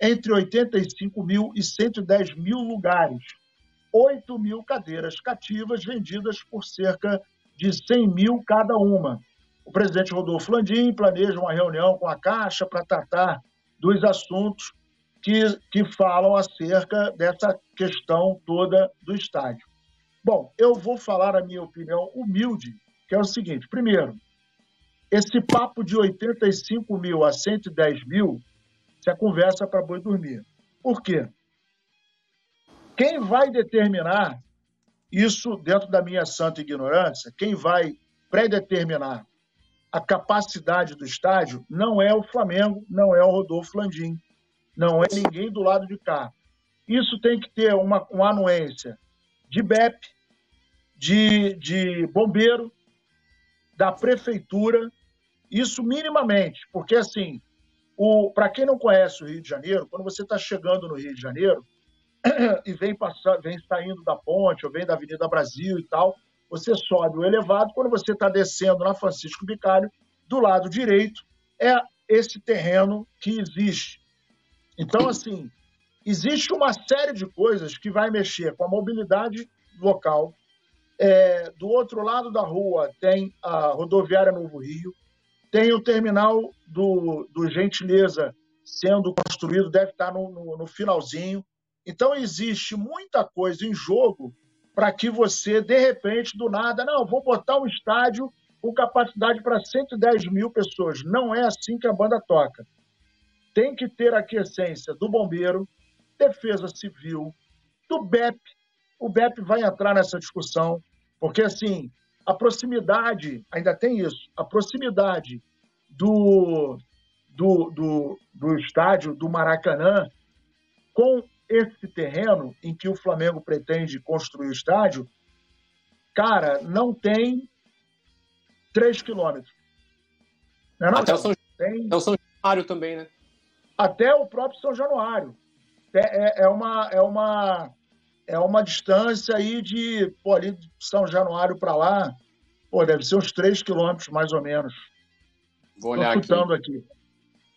entre 85 mil e 110 mil lugares, 8 mil cadeiras cativas vendidas por cerca de 100 mil cada uma. O presidente Rodolfo Landim planeja uma reunião com a Caixa para tratar dos assuntos que, que falam acerca dessa questão toda do estádio. Bom, eu vou falar a minha opinião humilde, que é o seguinte: primeiro, esse papo de 85 mil a 110 mil, se a conversa para boi dormir. Por quê? Quem vai determinar isso dentro da minha santa ignorância, quem vai predeterminar a capacidade do estádio não é o Flamengo, não é o Rodolfo Landim, não é ninguém do lado de cá. Isso tem que ter uma, uma anuência de BEP, de, de bombeiro, da prefeitura, isso minimamente, porque assim, para quem não conhece o Rio de Janeiro, quando você está chegando no Rio de Janeiro e vem, passando, vem saindo da ponte ou vem da Avenida Brasil e tal, você sobe o elevado, quando você está descendo na Francisco Bicalho, do lado direito é esse terreno que existe. Então, assim, existe uma série de coisas que vai mexer com a mobilidade local, é, do outro lado da rua tem a rodoviária Novo Rio, tem o terminal do, do Gentileza sendo construído, deve estar no, no, no finalzinho. Então, existe muita coisa em jogo para que você, de repente, do nada, não, vou botar um estádio com capacidade para 110 mil pessoas. Não é assim que a banda toca. Tem que ter a aquiescência do bombeiro, defesa civil, do BEP. O BEP vai entrar nessa discussão, porque, assim, a proximidade, ainda tem isso, a proximidade do, do, do, do estádio do Maracanã com esse terreno em que o Flamengo pretende construir o estádio, cara, não tem 3 quilômetros. Não é não, Até, o São, tem... Até o São Januário também, né? Até o próprio São Januário. É, é, é, uma, é, uma, é uma distância aí de, pô, ali de São Januário para lá, pô, deve ser uns 3 quilômetros mais ou menos. Vou olhar aqui. aqui.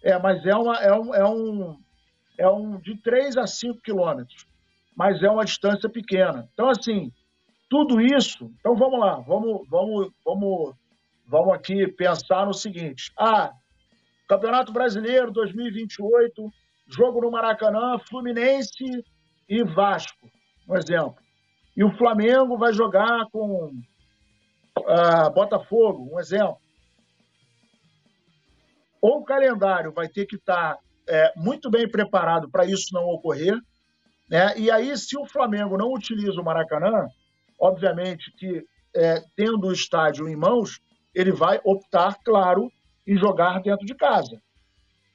É, mas é, uma, é, um, é, um, é um de 3 a 5 quilômetros. mas é uma distância pequena. Então, assim, tudo isso. Então, vamos lá, vamos, vamos, vamos, vamos aqui pensar no seguinte: ah, Campeonato Brasileiro 2028, jogo no Maracanã, Fluminense e Vasco, um exemplo. E o Flamengo vai jogar com uh, Botafogo, um exemplo. Ou o calendário vai ter que estar é, muito bem preparado para isso não ocorrer, né? E aí, se o Flamengo não utiliza o Maracanã, obviamente que é, tendo o estádio em mãos, ele vai optar, claro, em jogar dentro de casa.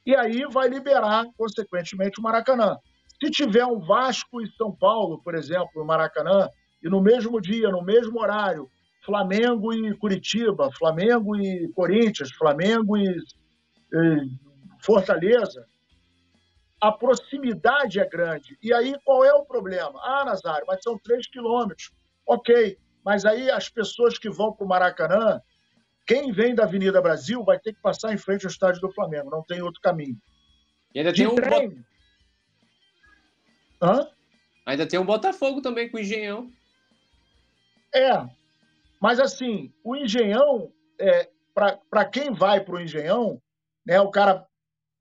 E aí vai liberar, consequentemente, o Maracanã. Se tiver um Vasco e São Paulo, por exemplo, no Maracanã, e no mesmo dia, no mesmo horário, Flamengo e Curitiba, Flamengo e Corinthians, Flamengo e, e Fortaleza, a proximidade é grande. E aí qual é o problema? Ah, Nazário, mas são três quilômetros. Ok, mas aí as pessoas que vão para o Maracanã, quem vem da Avenida Brasil vai ter que passar em frente ao estádio do Flamengo, não tem outro caminho. E ainda De tem um trem... Hã? Ainda tem um Botafogo também com o Engenhão. É, mas assim, o Engenhão, é, para quem vai para o Engenhão, né, o cara,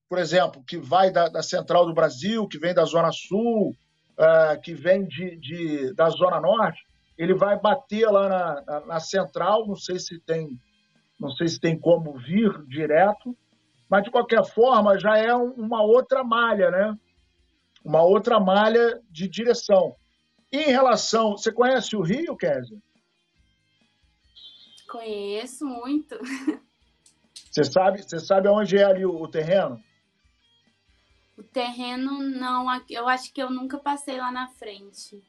por exemplo, que vai da, da Central do Brasil, que vem da Zona Sul, uh, que vem de, de, da Zona Norte, ele vai bater lá na, na, na, Central, não sei se tem, não sei se tem como vir direto, mas de qualquer forma já é um, uma outra malha, né? Uma outra malha de direção. E em relação, você conhece o Rio, Kézia? Conheço muito. Você sabe, você sabe onde é ali o, o terreno? O terreno não, eu acho que eu nunca passei lá na frente.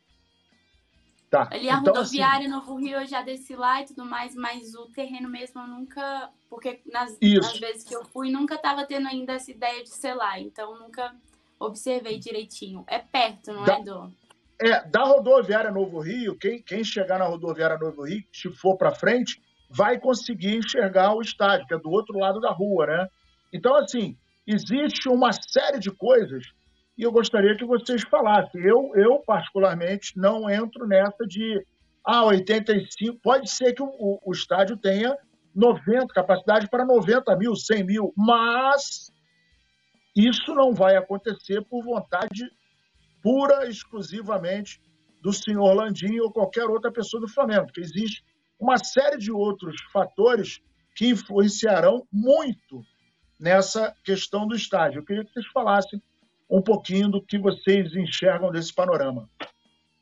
Tá. Ali a então, rodoviária assim, Novo Rio eu já desci lá e tudo mais, mas o terreno mesmo eu nunca. Porque nas, nas vezes que eu fui, nunca estava tendo ainda essa ideia de ser lá. Então nunca observei direitinho. É perto, não da, é, Dô? É, da rodoviária Novo Rio, quem, quem chegar na rodoviária Novo Rio, se for para frente, vai conseguir enxergar o estádio, que é do outro lado da rua, né? Então, assim, existe uma série de coisas e eu gostaria que vocês falassem. Eu, eu particularmente, não entro nessa de ah, 85. Pode ser que o, o, estádio tenha 90, capacidade para 90 mil, 100 mil, mas isso não vai acontecer por vontade pura, exclusivamente do senhor Landim ou qualquer outra pessoa do Flamengo, porque existe uma série de outros fatores que influenciarão muito nessa questão do estádio. Eu queria que vocês falassem um pouquinho do que vocês enxergam desse panorama.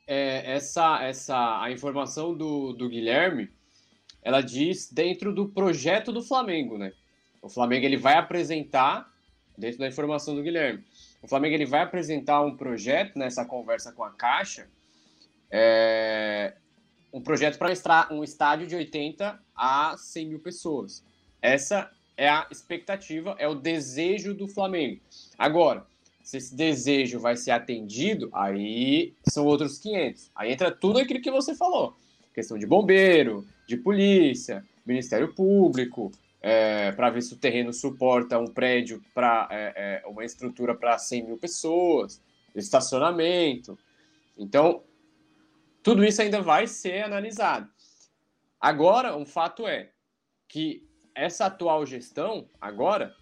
É, essa, essa, a informação do, do Guilherme, ela diz dentro do projeto do Flamengo, né? O Flamengo ele vai apresentar, dentro da informação do Guilherme, o Flamengo ele vai apresentar um projeto nessa conversa com a Caixa, é, um projeto para um estádio de 80 a 100 mil pessoas. Essa é a expectativa, é o desejo do Flamengo. Agora, se esse desejo vai ser atendido, aí são outros 500. Aí entra tudo aquilo que você falou: questão de bombeiro, de polícia, Ministério Público, é, para ver se o terreno suporta um prédio para é, é, uma estrutura para 100 mil pessoas, estacionamento. Então, tudo isso ainda vai ser analisado. Agora, um fato é que essa atual gestão, agora,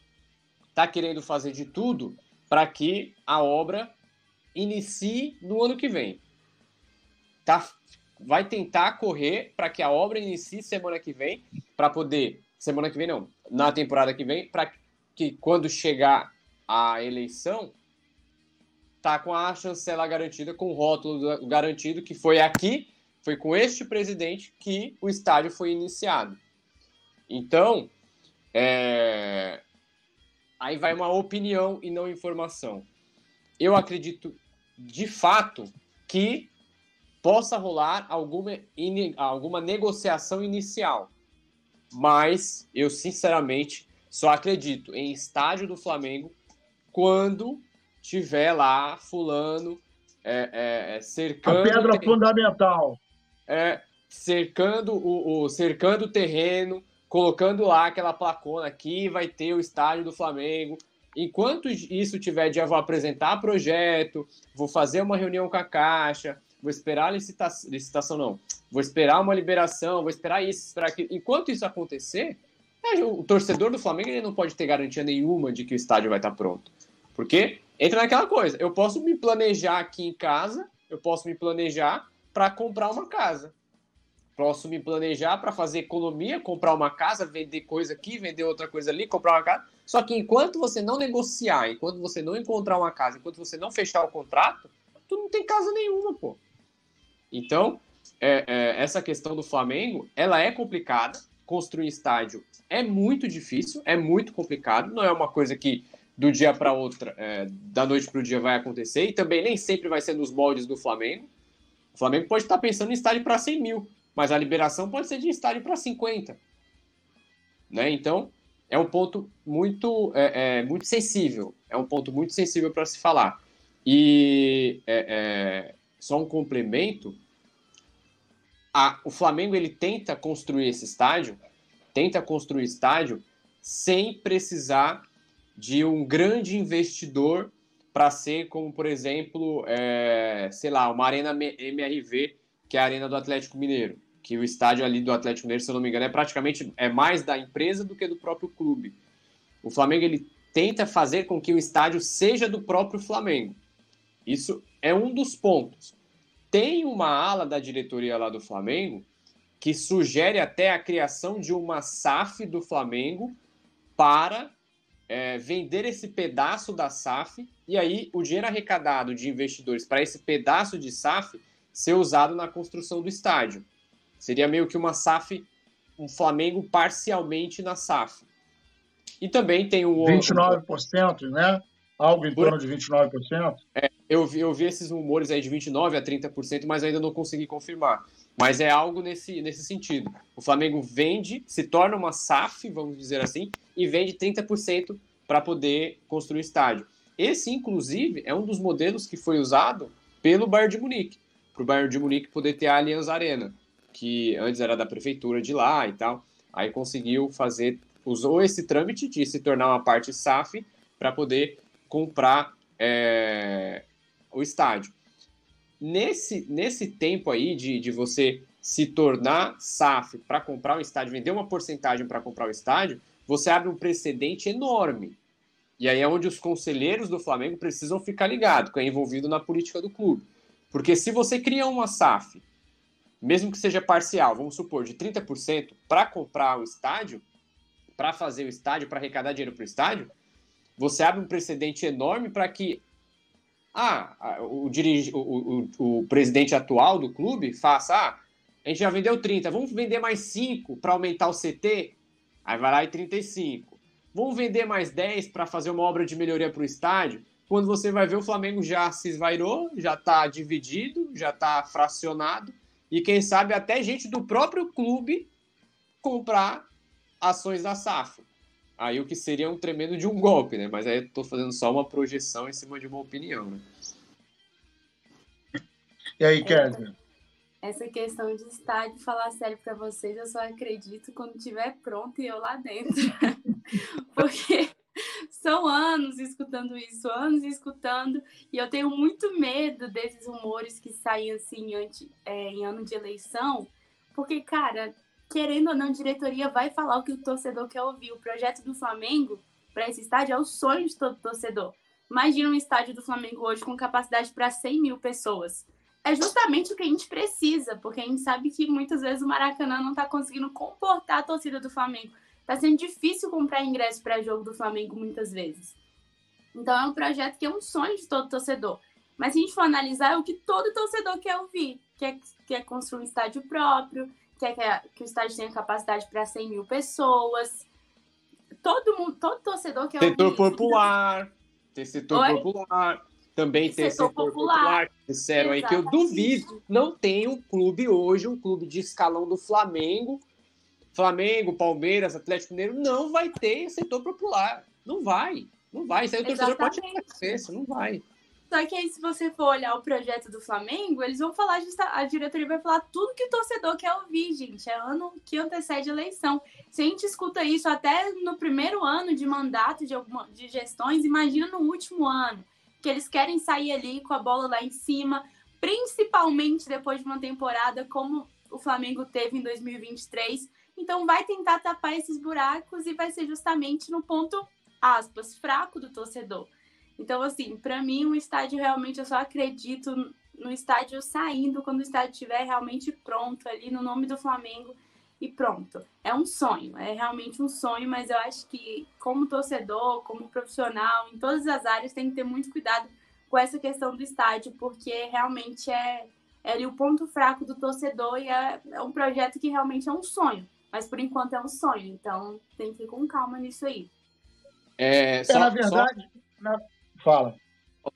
está querendo fazer de tudo para que a obra inicie no ano que vem. Tá, vai tentar correr para que a obra inicie semana que vem, para poder. Semana que vem, não, na temporada que vem, para que quando chegar a eleição, tá com a chancela garantida, com o rótulo garantido, que foi aqui, foi com este presidente que o estádio foi iniciado. Então, é... aí vai uma opinião e não informação. Eu acredito, de fato, que possa rolar alguma, alguma negociação inicial. Mas eu, sinceramente, só acredito em estádio do Flamengo quando tiver lá fulano é, é, é cercando... A pedra fundamental. É, cercando o, o, cercando o terreno, colocando lá aquela placona aqui, vai ter o estádio do Flamengo, enquanto isso tiver dia, vou apresentar projeto, vou fazer uma reunião com a Caixa, vou esperar a licitação, licitação não, vou esperar uma liberação, vou esperar isso, esperar aquilo. Enquanto isso acontecer, é, o torcedor do Flamengo ele não pode ter garantia nenhuma de que o estádio vai estar pronto. Porque entra naquela coisa, eu posso me planejar aqui em casa, eu posso me planejar para comprar uma casa. Posso me planejar para fazer economia, comprar uma casa, vender coisa aqui, vender outra coisa ali, comprar uma casa. Só que enquanto você não negociar, enquanto você não encontrar uma casa, enquanto você não fechar o contrato, tu não tem casa nenhuma, pô. Então, é, é, essa questão do Flamengo, ela é complicada. Construir estádio é muito difícil, é muito complicado. Não é uma coisa que do dia para outra, é, da noite para o dia vai acontecer. E também nem sempre vai ser nos moldes do Flamengo. O Flamengo pode estar pensando em estádio para 100 mil, mas a liberação pode ser de estádio para 50. Né? Então, é um ponto muito, é, é, muito sensível. É um ponto muito sensível para se falar. E é, é, só um complemento. A, o Flamengo ele tenta construir esse estádio, tenta construir estádio sem precisar de um grande investidor para ser como, por exemplo, é, sei lá, uma arena MRV, que é a arena do Atlético Mineiro, que o estádio ali do Atlético Mineiro, se eu não me engano, é praticamente é mais da empresa do que do próprio clube. O Flamengo ele tenta fazer com que o estádio seja do próprio Flamengo. Isso é um dos pontos. Tem uma ala da diretoria lá do Flamengo que sugere até a criação de uma SAF do Flamengo para é, vender esse pedaço da SAF e aí o dinheiro arrecadado de investidores para esse pedaço de SAF ser usado na construção do estádio. Seria meio que uma SAF, um Flamengo parcialmente na SAF. E também tem o. 29%, né? Algo em torno de 29%? É, eu, vi, eu vi esses rumores aí de 29% a 30%, mas ainda não consegui confirmar. Mas é algo nesse, nesse sentido. O Flamengo vende, se torna uma SAF, vamos dizer assim, e vende 30% para poder construir estádio. Esse, inclusive, é um dos modelos que foi usado pelo Bayern de Munique, para o Bayern de Munique poder ter a Allianz Arena, que antes era da prefeitura de lá e tal. Aí conseguiu fazer, usou esse trâmite de se tornar uma parte SAF para poder comprar é, o estádio. Nesse, nesse tempo aí de, de você se tornar SAF para comprar um estádio, vender uma porcentagem para comprar o estádio, você abre um precedente enorme. E aí é onde os conselheiros do Flamengo precisam ficar ligados, que é envolvido na política do clube. Porque se você cria uma SAF, mesmo que seja parcial, vamos supor, de 30% para comprar o estádio, para fazer o estádio, para arrecadar dinheiro para o estádio, você abre um precedente enorme para que ah, o, dirige, o, o, o, presidente atual do clube faça, ah, a gente já vendeu 30, vamos vender mais 5 para aumentar o CT? Aí vai lá e 35. Vamos vender mais 10 para fazer uma obra de melhoria para o estádio? Quando você vai ver, o Flamengo já se esvairou, já está dividido, já está fracionado, e quem sabe até gente do próprio clube comprar ações da SAF. Aí o que seria um tremendo de um golpe, né? Mas aí eu tô fazendo só uma projeção em cima de uma opinião, né? E aí, Kézia? Essa questão de estádio, falar sério para vocês, eu só acredito quando estiver pronto e eu lá dentro. Porque são anos escutando isso, anos escutando, e eu tenho muito medo desses rumores que saem assim antes, é, em ano de eleição, porque, cara, querendo ou não, a diretoria vai falar o que o torcedor quer ouvir. O projeto do Flamengo para esse estádio é o sonho de todo torcedor. Imagina um estádio do Flamengo hoje com capacidade para 100 mil pessoas. É justamente o que a gente precisa, porque a gente sabe que muitas vezes o Maracanã não está conseguindo comportar a torcida do Flamengo. Está sendo difícil comprar ingresso para jogo do Flamengo muitas vezes. Então é um projeto que é um sonho de todo torcedor. Mas se a gente for analisar, é o que todo torcedor quer ouvir. Quer, quer construir um estádio próprio, quer que, a, que o estádio tenha capacidade para 100 mil pessoas. Todo mundo, todo torcedor quer Setor ouvir. popular, tem setor Oi? popular. Também tem setor, setor popular. popular. Disseram aí que eu duvido. Não tem um clube hoje, um clube de escalão do Flamengo. Flamengo, Palmeiras, Atlético Mineiro, não vai ter setor popular. Não vai. Não vai. Isso aí o torcedor pode ter acesso, não vai. Só que aí, se você for olhar o projeto do Flamengo, eles vão falar, a diretoria vai falar tudo que o torcedor quer ouvir, gente. É ano que antecede a eleição. Se a gente escuta isso até no primeiro ano de mandato de, alguma, de gestões, imagina no último ano, que eles querem sair ali com a bola lá em cima, principalmente depois de uma temporada como o Flamengo teve em 2023. Então, vai tentar tapar esses buracos e vai ser justamente no ponto, aspas, fraco do torcedor então, assim, para mim, um estádio realmente eu só acredito no estádio saindo quando o estádio estiver realmente pronto ali no nome do Flamengo e pronto. É um sonho, é realmente um sonho, mas eu acho que como torcedor, como profissional, em todas as áreas tem que ter muito cuidado com essa questão do estádio, porque realmente é, é o ponto fraco do torcedor e é, é um projeto que realmente é um sonho. Mas por enquanto é um sonho, então tem que ir com calma nisso aí. É, só, é na verdade, só... na, Fala.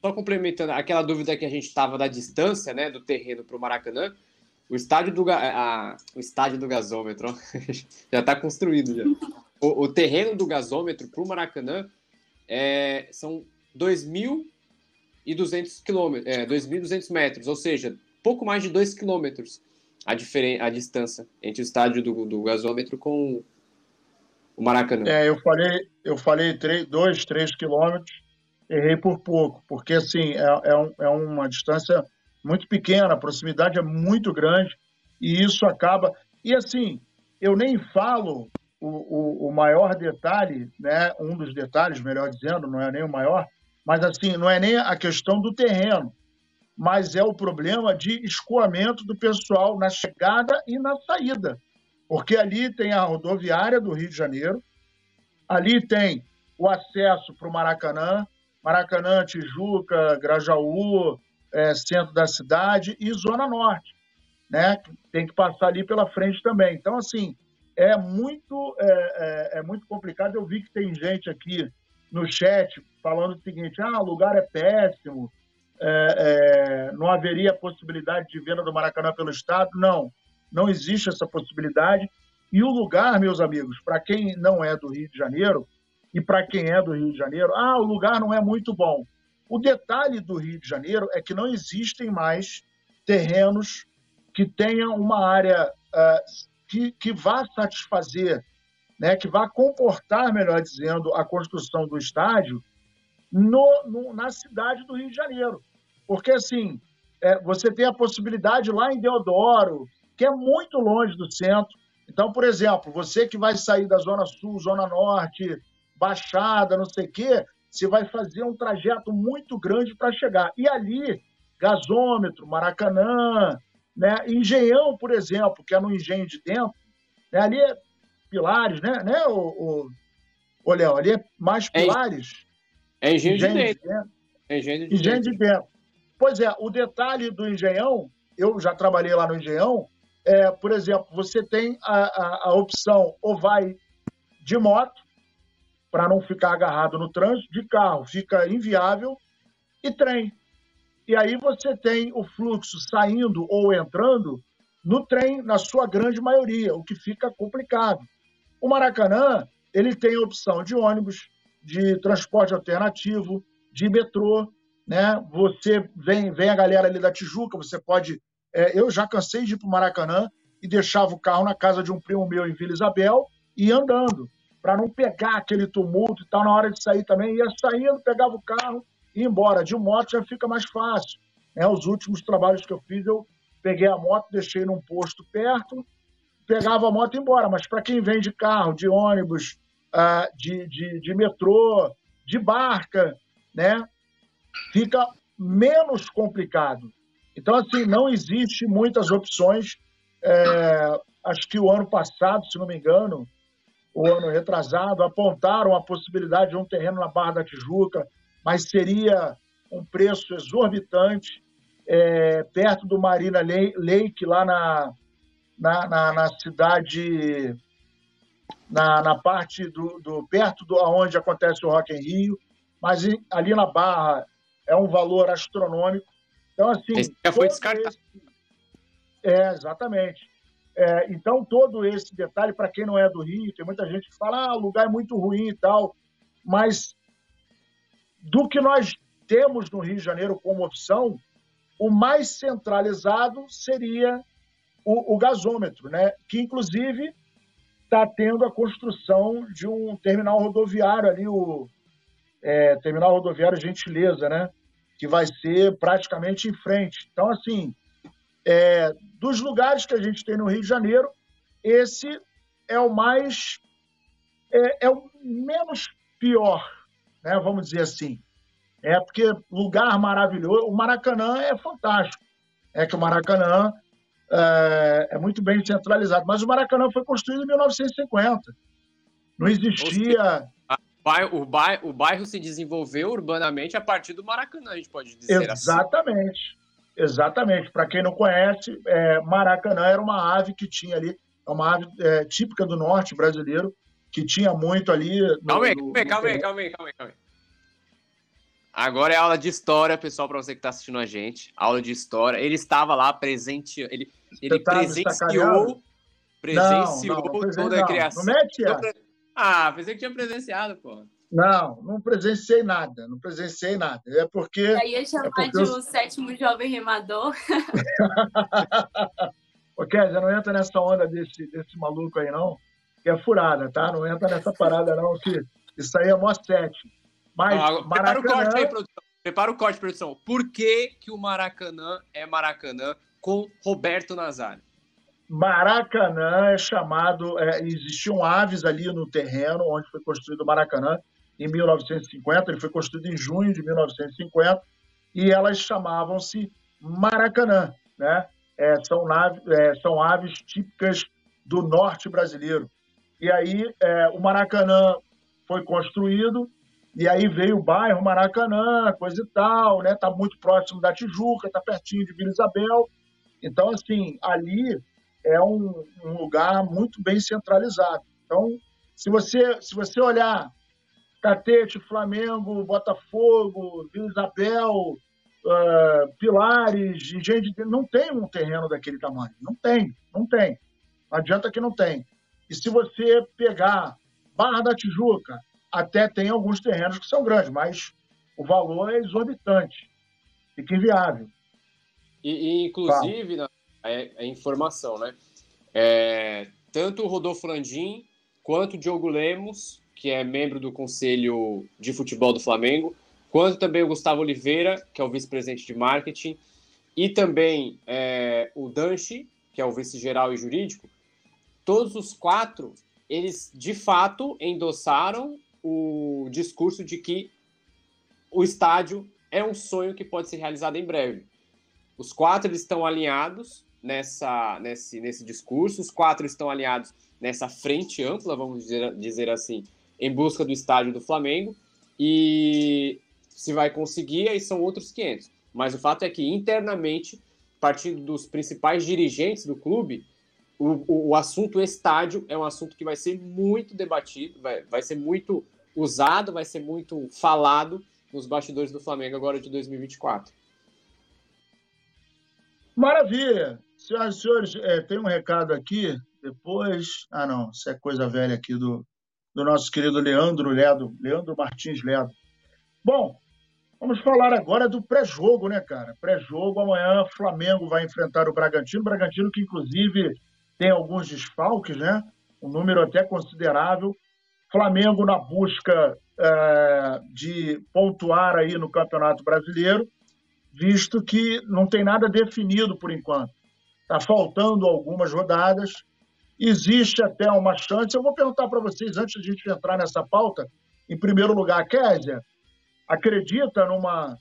Só complementando aquela dúvida que a gente estava da distância né, do terreno para o Maracanã, o estádio do, a, o estádio do gasômetro já está construído. Já. O, o, terreno do gasômetro para o Maracanã é, são 2.200 quilômetros, é, 2.200 metros, ou seja, pouco mais de 2 quilômetros a, diferen, a distância entre o estádio do, do gasômetro com o Maracanã. É, eu falei, eu falei 2, 3 quilômetros errei por pouco, porque assim é, é, um, é uma distância muito pequena, a proximidade é muito grande e isso acaba. E assim, eu nem falo o, o, o, maior detalhe, né? Um dos detalhes, melhor dizendo, não é nem o maior, mas assim, não é nem a questão do terreno, mas é o problema de escoamento do pessoal na chegada e na saída. Porque ali tem a rodoviária do Rio de Janeiro, ali tem o acesso para o Maracanã, Maracanã, Tijuca, Grajaú, é, centro da cidade e Zona Norte, né? Tem que passar ali pela frente também. Então, assim, é muito, é, é, é muito complicado. Eu vi que tem gente aqui no chat falando o seguinte: ah, o lugar é péssimo, é, é, não haveria possibilidade de venda do Maracanã pelo Estado. Não, não existe essa possibilidade. E o lugar, meus amigos, para quem não é do Rio de Janeiro, e para quem é do Rio de Janeiro, ah, o lugar não é muito bom. O detalhe do Rio de Janeiro é que não existem mais terrenos que tenham uma área uh, que, que vá satisfazer, né, que vá comportar, melhor dizendo, a construção do estádio no, no, na cidade do Rio de Janeiro. Porque, assim, é, você tem a possibilidade lá em Deodoro, que é muito longe do centro. Então, por exemplo, você que vai sair da Zona Sul, Zona Norte, Baixada, não sei o quê, você vai fazer um trajeto muito grande para chegar. E ali, gasômetro, Maracanã, né? Engenhão, por exemplo, que é no engenho de dentro, né? ali é Pilares, né, né o, o, Léo? Ali é mais é Pilares. É, é engenho, engenho, de dentro. De dentro. É engenho, de, engenho de dentro. Pois é, o detalhe do engenhão, eu já trabalhei lá no engenhão, é, por exemplo, você tem a, a, a opção ou vai de moto, para não ficar agarrado no trânsito, de carro fica inviável, e trem. E aí você tem o fluxo saindo ou entrando no trem, na sua grande maioria, o que fica complicado. O Maracanã, ele tem a opção de ônibus, de transporte alternativo, de metrô, né? Você vem, vem a galera ali da Tijuca, você pode. É, eu já cansei de ir para o Maracanã e deixava o carro na casa de um primo meu em Vila Isabel e ia andando para não pegar aquele tumulto e tal. Na hora de sair também, ia saindo, pegava o carro e ia embora. De moto já fica mais fácil. Né? Os últimos trabalhos que eu fiz, eu peguei a moto, deixei num posto perto, pegava a moto e ia embora. Mas para quem vem de carro, de ônibus, uh, de, de, de metrô, de barca, né? Fica menos complicado. Então, assim, não existe muitas opções. É, acho que o ano passado, se não me engano, o ano retrasado, apontaram a possibilidade de um terreno na Barra da Tijuca, mas seria um preço exorbitante, é, perto do Marina Lake, lá na, na, na, na cidade, na, na parte do, do perto do onde acontece o Rock em Rio, mas ali na Barra é um valor astronômico. Então, assim. Esse já foi descartado. Esse... É, exatamente. É, então, todo esse detalhe, para quem não é do Rio, tem muita gente que fala, ah, o lugar é muito ruim e tal, mas do que nós temos no Rio de Janeiro como opção, o mais centralizado seria o, o gasômetro, né? que inclusive está tendo a construção de um terminal rodoviário ali, o é, terminal rodoviário Gentileza, né? Que vai ser praticamente em frente. Então, assim, é, dos lugares que a gente tem no Rio de Janeiro, esse é o mais. é, é o menos pior, né? vamos dizer assim. É porque lugar maravilhoso. O Maracanã é fantástico. É que o Maracanã é, é, muito bem centralizado. Mas o Maracanã foi construído em 1950. Não existia. O bairro, o bairro se desenvolveu urbanamente a partir do Maracanã, a gente pode dizer. Exatamente. Assim. Exatamente. Para quem não conhece, é, Maracanã era uma ave que tinha ali, é uma ave é, típica do norte brasileiro, que tinha muito ali. No, calma aí, calma aí, calma aí, calma aí, calma aí. Agora é aula de história, pessoal, para você que está assistindo a gente. Aula de história. Ele estava lá presente, ele, ele tá presenciou, presenciou não, não, toda a criação. Não mete Ah, pensei que tinha presenciado, pô. Não, não presenciei nada, não presenciei nada. É porque. Aí ia chamar é de eu... o sétimo jovem remador. ok, já não entra nessa onda desse, desse maluco aí, não. Que é furada, tá? Não entra nessa parada, não, que isso aí é mó sete. Mas ah, Maracanã... Prepara o corte aí, produção. Prepara o corte, produção. Por que, que o Maracanã é Maracanã com Roberto Nazário? Maracanã é chamado. É, existiam aves ali no terreno onde foi construído o Maracanã em 1950. Ele foi construído em junho de 1950 e elas chamavam-se Maracanã, né? É, são, nave, é, são aves típicas do norte brasileiro. E aí é, o Maracanã foi construído e aí veio o bairro Maracanã, coisa e tal, né? Tá muito próximo da Tijuca, tá pertinho de Vila Isabel. Então, assim, ali é um, um lugar muito bem centralizado. Então, se você, se você olhar Catete, Flamengo, Botafogo, Vila Isabel, uh, Pilares, gente, não tem um terreno daquele tamanho. Não tem, não tem. Não adianta que não tem. E se você pegar Barra da Tijuca, até tem alguns terrenos que são grandes, mas o valor é exorbitante, fica inviável. E, e inclusive. É, é, informação, né? É, tanto o Rodolfo Landim quanto o Diogo Lemos, que é membro do Conselho de Futebol do Flamengo, quanto também o Gustavo Oliveira, que é o vice-presidente de marketing, e também é, o Danchi, que é o vice-geral e jurídico, todos os quatro, eles de fato endossaram o discurso de que o estádio é um sonho que pode ser realizado em breve. Os quatro estão alinhados nessa, nesse, nesse discurso, os quatro estão alinhados nessa frente ampla, vamos dizer, dizer assim, em busca do estádio do Flamengo. E se vai conseguir, aí são outros 500. Mas o fato é que internamente, partindo dos principais dirigentes do clube, o, o, o, assunto estádio é um assunto que vai ser muito debatido, vai, vai ser muito usado, vai ser muito falado nos bastidores do Flamengo agora de 2024. Maravilha! Senhoras e senhores, é, tem um recado aqui, depois... Ah, não, isso é coisa velha aqui do, do nosso querido Leandro Ledo, Leandro Martins Ledo. Bom, vamos falar agora do pré-jogo, né, cara? Pré-jogo, amanhã Flamengo vai enfrentar o Bragantino, Bragantino que inclusive tem alguns desfalques, né? Um número até considerável. Flamengo na busca é, de pontuar aí no Campeonato Brasileiro, visto que não tem nada definido por enquanto. Está faltando algumas rodadas. Existe até uma chance. Eu vou perguntar para vocês, antes de a gente entrar nessa pauta, em primeiro lugar, Kézia, acredita numa,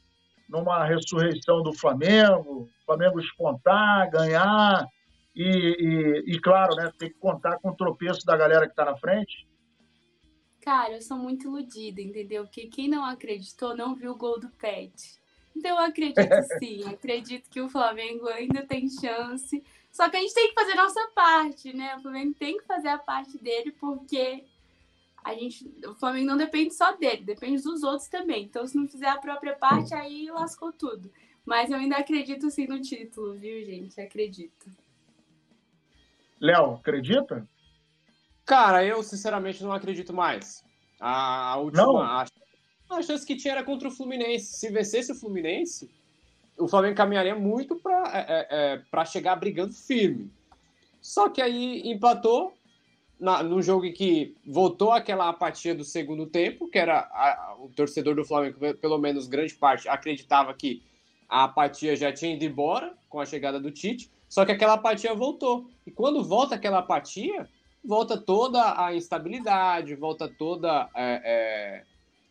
numa ressurreição do Flamengo? Flamengo espontar, ganhar, e, e, e, claro, né, tem que contar com o tropeço da galera que está na frente. Cara, eu sou muito iludida, entendeu? Porque quem não acreditou não viu o gol do Pet. Então eu acredito sim, acredito que o Flamengo ainda tem chance. Só que a gente tem que fazer a nossa parte, né? O Flamengo tem que fazer a parte dele, porque a gente, o Flamengo não depende só dele, depende dos outros também. Então, se não fizer a própria parte, aí lascou tudo. Mas eu ainda acredito sim no título, viu, gente? Acredito. Léo, acredita? Cara, eu sinceramente não acredito mais. A, última. A, A chance que tinha era contra o Fluminense. Se vencesse o Fluminense, o Flamengo caminharia muito para é, é, é chegar brigando firme. Só que aí empatou na, jogo em que voltou aquela apatia do segundo tempo, que era a, o torcedor do Flamengo, pelo menos grande parte, acreditava que a apatia já tinha ido embora com a chegada do Tite, só que aquela apatia voltou. E quando volta aquela apatia, volta toda a instabilidade, volta toda é, é,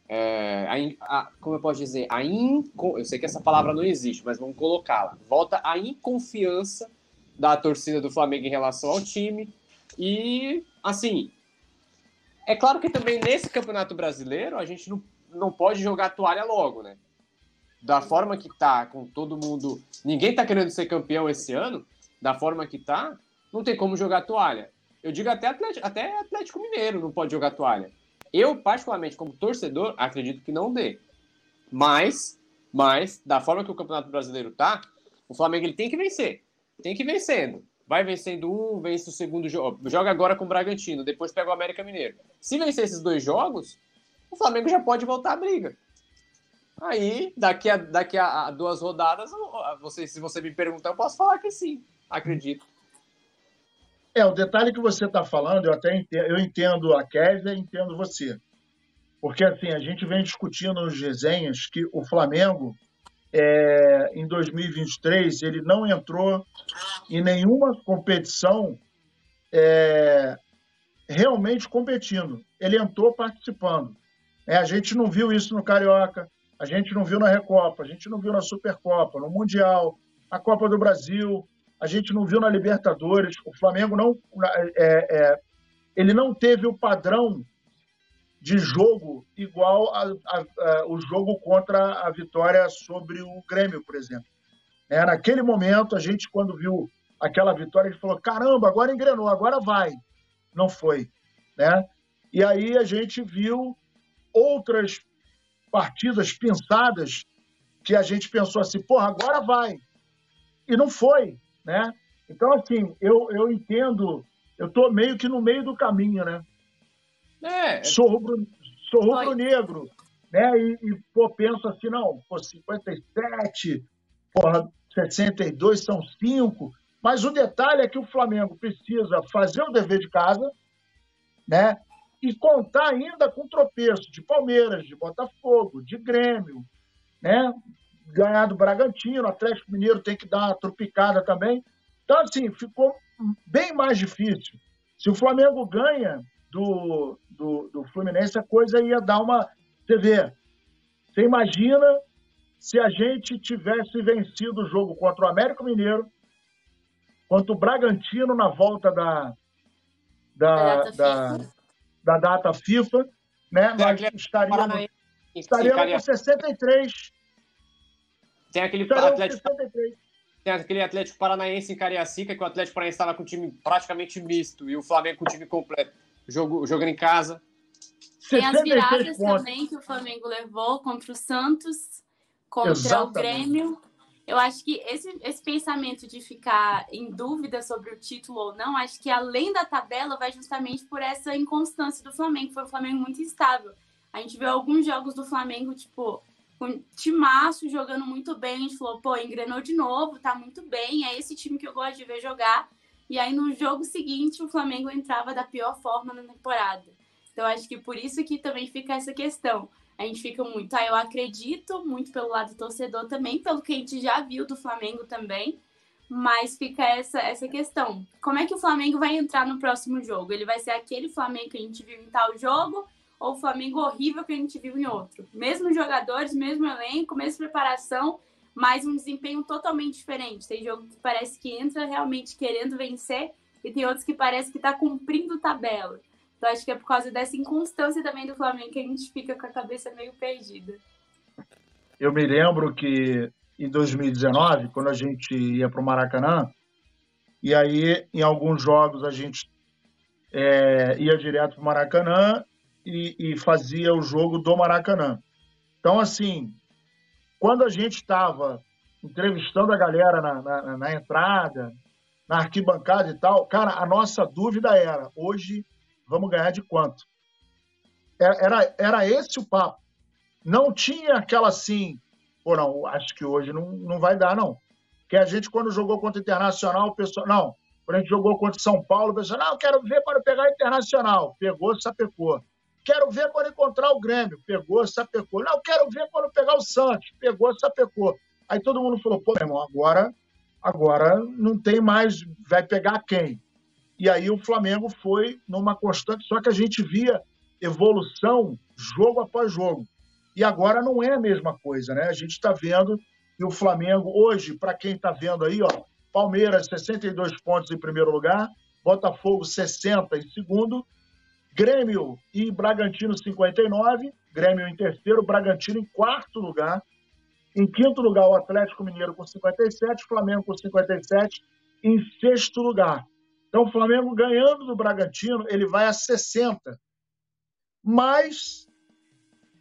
é, a, a, como eu posso dizer, a inco, eu sei que essa palavra não existe, mas vamos colocá-la. Volta a inconfiança da torcida do Flamengo em relação ao time. E, assim, é claro que também nesse Campeonato Brasileiro a gente não, não pode jogar toalha logo, né? Da forma que tá, com todo mundo. Ninguém tá querendo ser campeão esse ano, da forma que tá, não tem como jogar toalha. Eu digo até Atlético, até Atlético Mineiro não pode jogar toalha. Eu, particularmente, como torcedor, acredito que não dê. Mas, mas, da forma que o Campeonato Brasileiro tá, o Flamengo ele tem que vencer. Tem que ir vencendo. Vai vencendo um, vence o segundo jogo. Joga agora com o Bragantino, depois pega o América Mineiro. Se vencer esses dois jogos, o Flamengo já pode voltar à briga. Aí, daqui a, daqui a, duas rodadas, você, se você me perguntar, eu posso falar que sim. Acredito. É, o detalhe que você está falando, eu até entendo, eu entendo a Kézia e entendo você. Porque, assim, a gente vem discutindo nos resenhas que o Flamengo, é, em 2023, ele não entrou em nenhuma competição é, realmente competindo. Ele entrou participando. É, a gente não viu isso no Carioca, a gente não viu na Recopa, a gente não viu na Supercopa, no Mundial, na Copa do Brasil, a gente não viu na Libertadores. O Flamengo não, é, é, ele não teve o padrão de jogo igual a, a, a, o jogo contra a vitória sobre o Grêmio, por exemplo. É, naquele momento, a gente, quando viu aquela vitória, a gente falou: caramba, agora engrenou, agora vai. Não foi. Né? E aí a gente viu outras partidas pensadas que a gente pensou assim: porra, agora vai. E não foi né? Então, assim, eu, eu entendo, eu estou meio que no meio do caminho, né? É. Sou rubro, sou rubro negro, né? E, e, pô, penso assim, não, pô, 57, porra, 62 são 5, mas o detalhe é que o Flamengo precisa fazer o dever de casa, né? E contar ainda com tropeço de Palmeiras, de Botafogo, de Grêmio, né? Ganhar do Bragantino, o Atlético Mineiro tem que dar uma tropicada também. Então, assim, ficou bem mais difícil. Se o Flamengo ganha do, do, do Fluminense, a coisa ia dar uma. Você vê, você imagina se a gente tivesse vencido o jogo contra o América Mineiro, contra o Bragantino na volta da, da, da, da, da data FIFA, né? Nós estaríamos, estaríamos com 63 tem aquele Atlético. Tem aquele Atlético Paranaense em Cariacica, que o Atlético Paranaense estava com um time praticamente misto e o Flamengo com o time completo, jogo, jogando em casa. Tem as viradas também que o Flamengo levou contra o Santos, contra Exatamente. o Grêmio. Eu acho que esse, esse pensamento de ficar em dúvida sobre o título ou não, acho que além da tabela vai justamente por essa inconstância do Flamengo. Foi um Flamengo muito instável. A gente viu alguns jogos do Flamengo, tipo, com timaço jogando muito bem. A gente falou, pô, engrenou de novo, tá muito bem. É esse time que eu gosto de ver jogar. E aí no jogo seguinte o Flamengo entrava da pior forma na temporada. Então acho que por isso que também fica essa questão. A gente fica muito, ah, eu acredito muito pelo lado do torcedor também, pelo que a gente já viu do Flamengo também. Mas fica essa, essa questão. Como é que o Flamengo vai entrar no próximo jogo? Ele vai ser aquele Flamengo que a gente viu em tal jogo? Ou o Flamengo horrível que a gente viu em outro. Mesmos jogadores, mesmo elenco, mesma preparação, mas um desempenho totalmente diferente. Tem jogo que parece que entra realmente querendo vencer e tem outros que parece que está cumprindo tabela. Então acho que é por causa dessa inconstância também do Flamengo que a gente fica com a cabeça meio perdida. Eu me lembro que em 2019, quando a gente ia para o Maracanã, e aí em alguns jogos a gente é, ia direto para o Maracanã e, e fazia o jogo do Maracanã. Então, assim, quando a gente estava entrevistando a galera na, na, na, entrada, na arquibancada e tal, cara, a nossa dúvida era: hoje vamos ganhar de quanto? Era, era, era esse o papo. não tinha aquela assim, pô, não, acho que hoje não, não vai dar, não. Que a gente, quando jogou contra o Internacional, o pessoal. Não, quando a gente jogou contra o São Paulo, o pessoal, não, quero ver quando pegar o Internacional. Pegou, sapecou. Quero ver quando encontrar o Grêmio. Pegou, sapecou. Não, quero ver quando pegar o Santos. Pegou, sapecou. Aí todo mundo falou, pô, irmão, agora, agora não tem mais, vai pegar quem? E aí o Flamengo foi numa constante, só que a gente via evolução jogo após jogo. E agora não é a mesma coisa, né? A gente está vendo que o Flamengo, hoje, para quem está vendo aí, ó, Palmeiras, 62 pontos em primeiro lugar, Botafogo, 60 em segundo, Grêmio e Bragantino, 59, Grêmio em terceiro, Bragantino em quarto lugar, em quinto lugar, o Atlético Mineiro com 57, Flamengo com 57, em sexto lugar. Então, o Flamengo ganhando do Bragantino, ele vai a 60. Mas,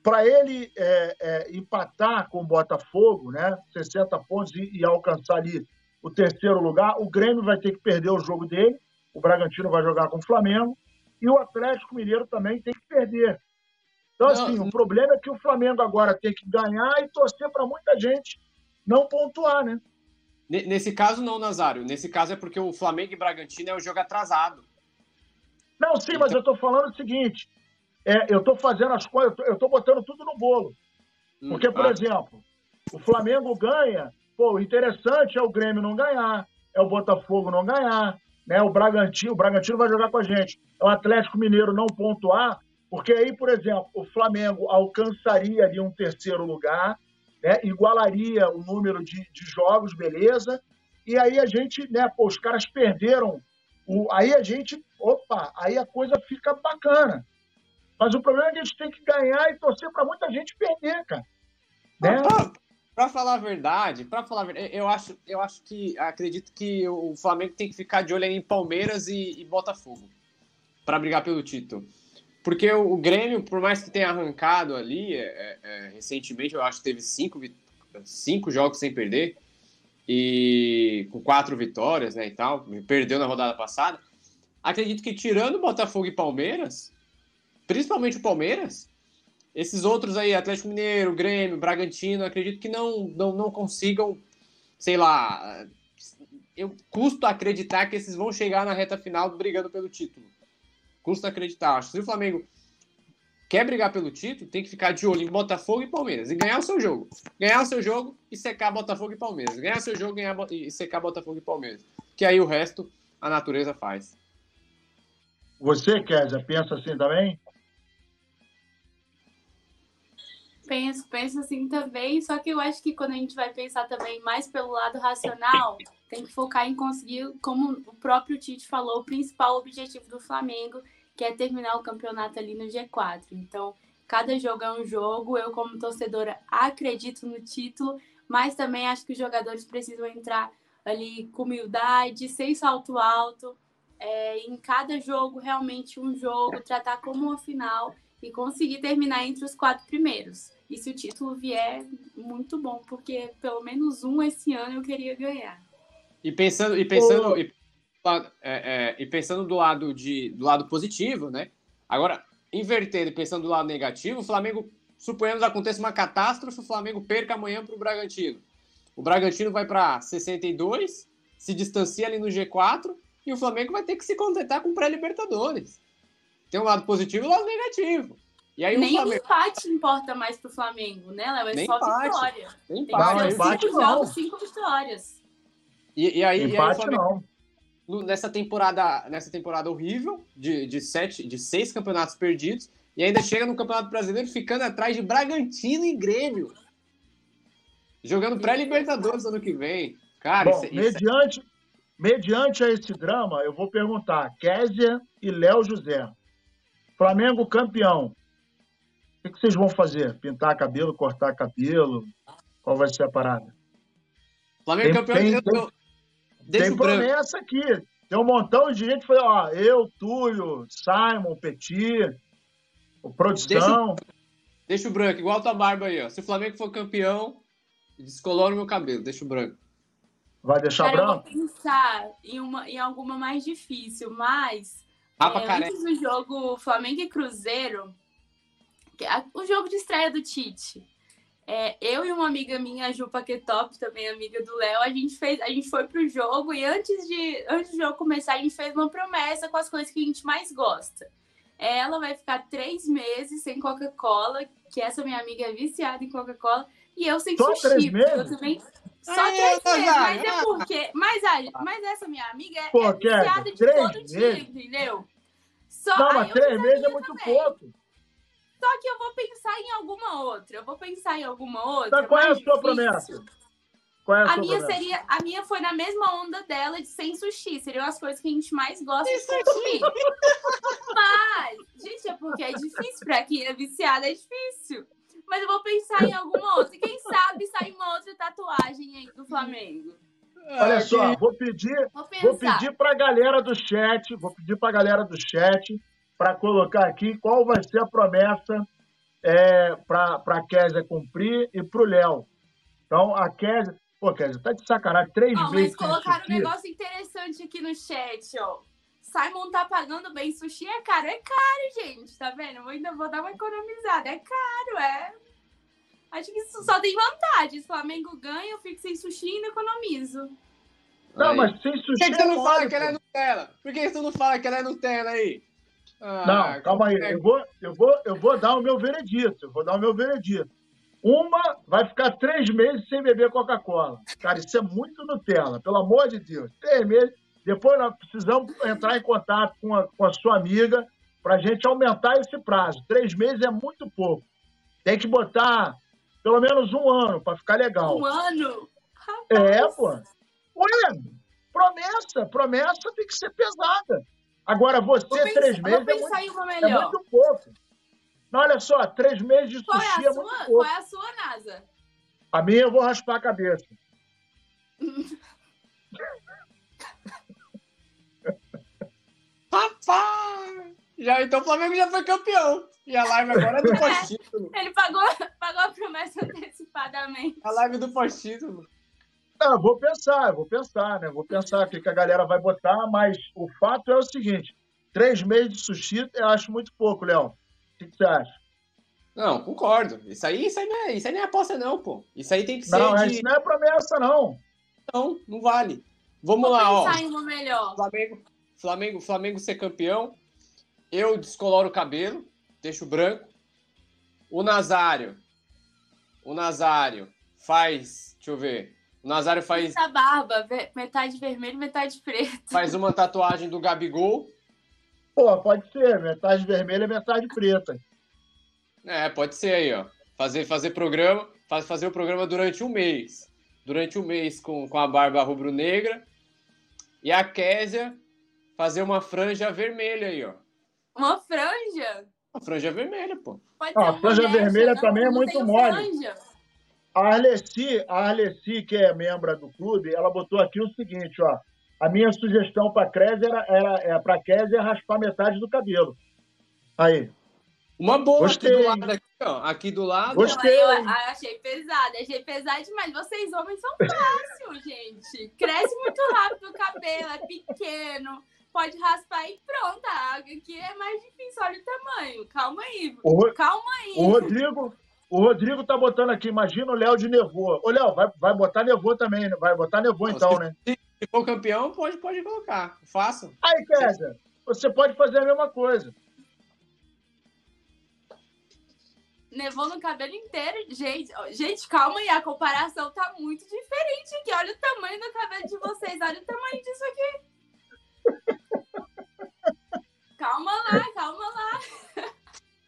para ele é, é, empatar com o Botafogo, né, 60 pontos e, e alcançar ali o terceiro lugar, o Grêmio vai ter que perder o jogo dele, o Bragantino vai jogar com o Flamengo, e o Atlético Mineiro também tem que perder. Então, assim, não, o problema é que o Flamengo agora tem que ganhar e torcer para muita gente não pontuar, né? Nesse caso, não, Nazário. Nesse caso é porque o Flamengo e Bragantino é o jogo atrasado. Não, sim, então... mas eu estou falando o seguinte: é, eu estou fazendo as coisas, eu estou botando tudo no bolo. Hum, porque, por ah. exemplo, o Flamengo ganha, pô, o interessante é o Grêmio não ganhar, é o Botafogo não ganhar, né? O Bragantino, o Bragantino vai jogar com a gente. É o Atlético Mineiro não pontuar, porque aí, por exemplo, o Flamengo alcançaria ali um terceiro lugar, né? igualaria o número de, de, jogos, beleza. E aí a gente, né, pô, os caras perderam. O, aí a gente, opa, aí a coisa fica bacana. Mas o problema é que a gente tem que ganhar e torcer para muita gente perder, cara. Né? Para falar a verdade, para falar a verdade, eu acho, eu acho que acredito que o Flamengo tem que ficar de olho em Palmeiras e, e Botafogo para brigar pelo título. Porque o, Grêmio, por mais que tenha arrancado ali, é, é, é, recentemente, eu acho que teve cinco, cinco jogos sem perder, e com quatro vitórias, né, e tal, perdeu na rodada passada. Acredito que tirando Botafogo e Palmeiras, principalmente o Palmeiras, esses outros aí, Atlético Mineiro, Grêmio, Bragantino, acredito que não, não, não consigam, sei lá, eu custo acreditar que esses vão chegar na reta final brigando pelo título. Custa acreditar. Acho que se o Flamengo quer brigar pelo título, tem que ficar de olho em Botafogo e Palmeiras e ganhar o seu jogo. Ganhar o seu jogo e secar Botafogo e Palmeiras. Ganhar o seu jogo ganhar, e secar Botafogo e Palmeiras. Que aí o resto a natureza faz. Você, Kézia, pensa assim também? Penso, penso assim também, só que eu acho que quando a gente vai pensar também mais pelo lado racional, tem que focar em conseguir, como o próprio Tite falou, o principal objetivo do Flamengo, que é terminar o campeonato ali no G4. Então, cada jogo é um jogo. Eu, como torcedora, acredito no título, mas também acho que os jogadores precisam entrar ali com humildade, sem salto alto. É, em cada jogo, realmente um jogo, tratar como uma final e conseguir terminar entre os quatro primeiros. E se o título vier, muito bom, porque pelo menos um esse ano eu queria ganhar. E pensando, e pensando, e, é, é, e pensando do lado de, do lado positivo, né? Agora, invertendo e pensando do lado negativo, o Flamengo, suponhamos aconteça uma catástrofe, o Flamengo perca amanhã para o Bragantino. O Bragantino vai para 62, se distancia ali no G4 e o Flamengo vai ter que se contentar com pré-Libertadores. Tem um lado positivo e um lado negativo. E aí Nem o, Flamengo... empate importa mais pro Flamengo, né, Léo? É Nem só empate. vitória. Nem empate. Tem empate cinco não. jogos, cinco vitórias. E, e aí, Empate e aí Flamengo, não. nessa temporada, nessa temporada horrível, de, de, sete, de seis campeonatos perdidos, e ainda chega no Campeonato Brasileiro ficando atrás de Bragantino e Grêmio. Jogando pré-Libertadores ano que vem. Cara, Bom, isso, isso mediante, mediante a esse drama, eu vou perguntar: Kézia e Léo José. Flamengo campeão. O que que vocês vão fazer? Pintar cabelo, cortar cabelo? Qual vai ser a parada? Flamengo Tem- campeão tem- eu- tem- eu- deixa Tem o branco. promessa aqui. Tem um montão de gente que foi, ó, eu, Túlio, Simon, Petit, o produção. Deixa o branco, igual a tua barba aí, ó. Se o Flamengo for campeão, descolora o meu cabelo, deixa o branco. Vai deixar Cara, eu vou branco? pensar em, uma, em alguma mais difícil, mas Rapa é, antes do jogo Flamengo e Cruzeiro, o jogo de estreia do Tite. É, eu e uma amiga minha, a Ju Paquetop, também amiga do Léo, a gente fez, a gente foi pro jogo e antes de antes do jogo começar, a gente fez uma promessa com as coisas que a gente mais gosta. Ela vai ficar três meses sem Coca-Cola, que essa minha amiga é viciada em Coca-Cola, e eu sem Só sushi. três meses? Eu também. Só Aí, três meses, mas é porque. Mas, a- mas essa minha amiga é, Pô, é viciada de três todo dia, meses? entendeu? Só, Não, mas três meses é muito também. pouco. Só que eu vou pensar em alguma outra. Eu vou pensar em alguma outra. Mas qual é a sua difícil. promessa? Qual é a, A sua minha promessa? seria, a minha foi na mesma onda dela de sem sushi. Seriam as coisas que a gente mais gosta de consumir. Mas, gente, é porque é difícil pra quem é viciada, é difícil. Mas eu vou pensar em alguma outra. Quem sabe sair uma outra tatuagem aí do Flamengo. Olha só, vou pedir, Vou vou pedir para a galera do chat, vou pedir para a galera do chat para colocar aqui qual vai ser a promessa é, para a Kézia cumprir e para o Léo. Então, a Kézia... Pô, Kézia, tá de sacanagem. Três Ó, mas vezes sem colocaram um negócio interessante aqui no chat, ó. Simon tá pagando bem. Sushi é caro. É caro, gente. Tá vendo? Eu ainda vou dar uma economizada. É caro, é. Acho que isso só tem vantagens. O Flamengo ganha, eu fico sem sushi e ainda economizo. Não, Aí. mas sem sushi Por que, que você é não fala que ela é. Nutella? Por que você não fala que ela é Nutella aí? Ah, Não, calma aí. é Eu vou, eu, vou, eu vou dar o meu veredito. Eu vou dar o meu veredito. Uma vai ficar três meses sem beber Coca-Cola. Cara, isso é muito Nutella, pelo amor de Deus. Três meses. Depois nós precisamos entrar em contato com a, com a sua amiga para a gente aumentar esse prazo. Três meses é muito pouco. Tem que botar pelo menos um ano para ficar legal. Um ano? É, pô. Ué, promessa. Promessa tem que ser pesada. Agora, você, Vou pensar, três vou meses, é pensar muito, em uma é melhor. muito pouco. Não, olha só, três meses de Qual sushi é é, a muito sua? pouco. Qual é a sua, NASA? A minha eu vou raspar a cabeça. Rapaz! Já, então o Flamengo já foi campeão. E a live agora é do pós-título. Ele pagou, pagou a promessa antecipadamente. A live do pós-título. Não, eu vou pensar, vou pensar, né? Vou pensar o que, que a galera vai botar, mas o fato é o seguinte: três meses de sushi eu acho muito pouco, Léo. O que, que você acha? Não, concordo. Isso aí, isso aí, não, é, isso aí não é aposta, não, pô. Isso aí tem que ser Não, de. isso não é promessa, não. Não, não vale. Vamos Vou lá, ó. pensar em uma melhor. Flamengo, Flamengo, Flamengo ser campeão. Eu descoloro o cabelo, deixo branco. O Nazário. O Nazário faz. Deixa eu ver. O Nazário faz, Essa barba, metade vermelho, metade preto. faz uma tatuagem do Gabigol. Pô, pode ser, metade vermelha, metade preta. É, pode ser aí, ó. Fazer, fazer programa, faz, fazer o programa durante um mês. Durante um mês com, com a barba rubro-negra. E a Késia fazer uma franja vermelha aí, ó. Uma franja? Uma franja vermelha, pô. Pode Ah, ser uma franja vermelha não- também é muito mole. franja. A Arleci, a Arleci, que é membro do clube, ela botou aqui o seguinte, ó. A minha sugestão para a Kézia era, era, é, pra Kézia raspar metade do cabelo. Aí. Uma boa Gostei. aqui do lado, aqui, ó. Aqui do lado. Gostei. Não, eu, ah, achei pesado, achei pesado demais. Vocês homens são fáceis, gente. Cresce muito rápido o cabelo, é pequeno. Pode raspar e pronto. A água aqui é mais difícil, olha o tamanho. Calma aí, O, calma aí. o Rodrigo, o Rodrigo tá botando aqui, imagina o Léo de Nevô. Ô, Léo, vai, vai botar Nevô também, né? Vai botar Nevô Não, então, se- né? Se for campeão, pode, pode colocar. Faça. Aí, Kézia, você pode fazer a mesma coisa. Nevou no cabelo inteiro. Gente, gente, calma aí. A comparação tá muito diferente aqui. Olha o tamanho do cabelo de vocês. Olha o tamanho disso aqui. Calma lá, calma lá.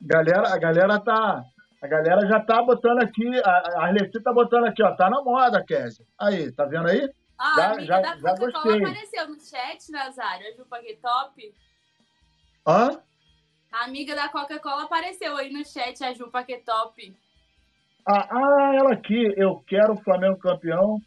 Galera, a galera tá. A galera já tá botando aqui, a, a Arleci tá botando aqui, ó. Tá na moda, Kézia. Aí, tá vendo aí? Ah, Já- a amiga já- da já Coca-Cola gostei. apareceu no chat, Nazário. A Ju Paquetop. Hã? A amiga da Coca-Cola apareceu aí no chat, a Ju Paquetop. Ah, ah, ela aqui, eu quero o Flamengo campeão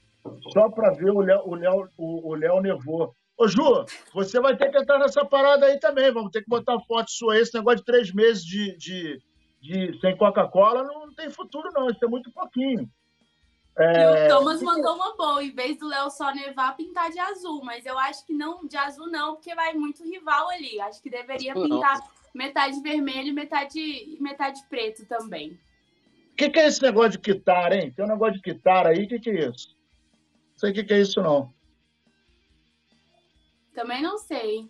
só para ver o Léo, o Léo, o, o Léo nevou. Ô, Ju, você vai ter que entrar nessa parada aí também. Vamos ter que botar foto sua aí. Esse negócio de três meses de, de, de- sem Coca-Cola não tem futuro, não. Isso é muito pouquinho. É, E o Thomas mandou uma boa, em vez do Léo só nevar, pintar de azul. Mas eu acho que não, de azul não, porque vai muito rival ali. Acho que deveria não. pintar metade vermelho e metade, metade preto também. O que, que, é esse negócio de quitar, hein? Tem um negócio de quitar aí, o que, que é isso? Não sei o que, que é isso, não. Também não sei.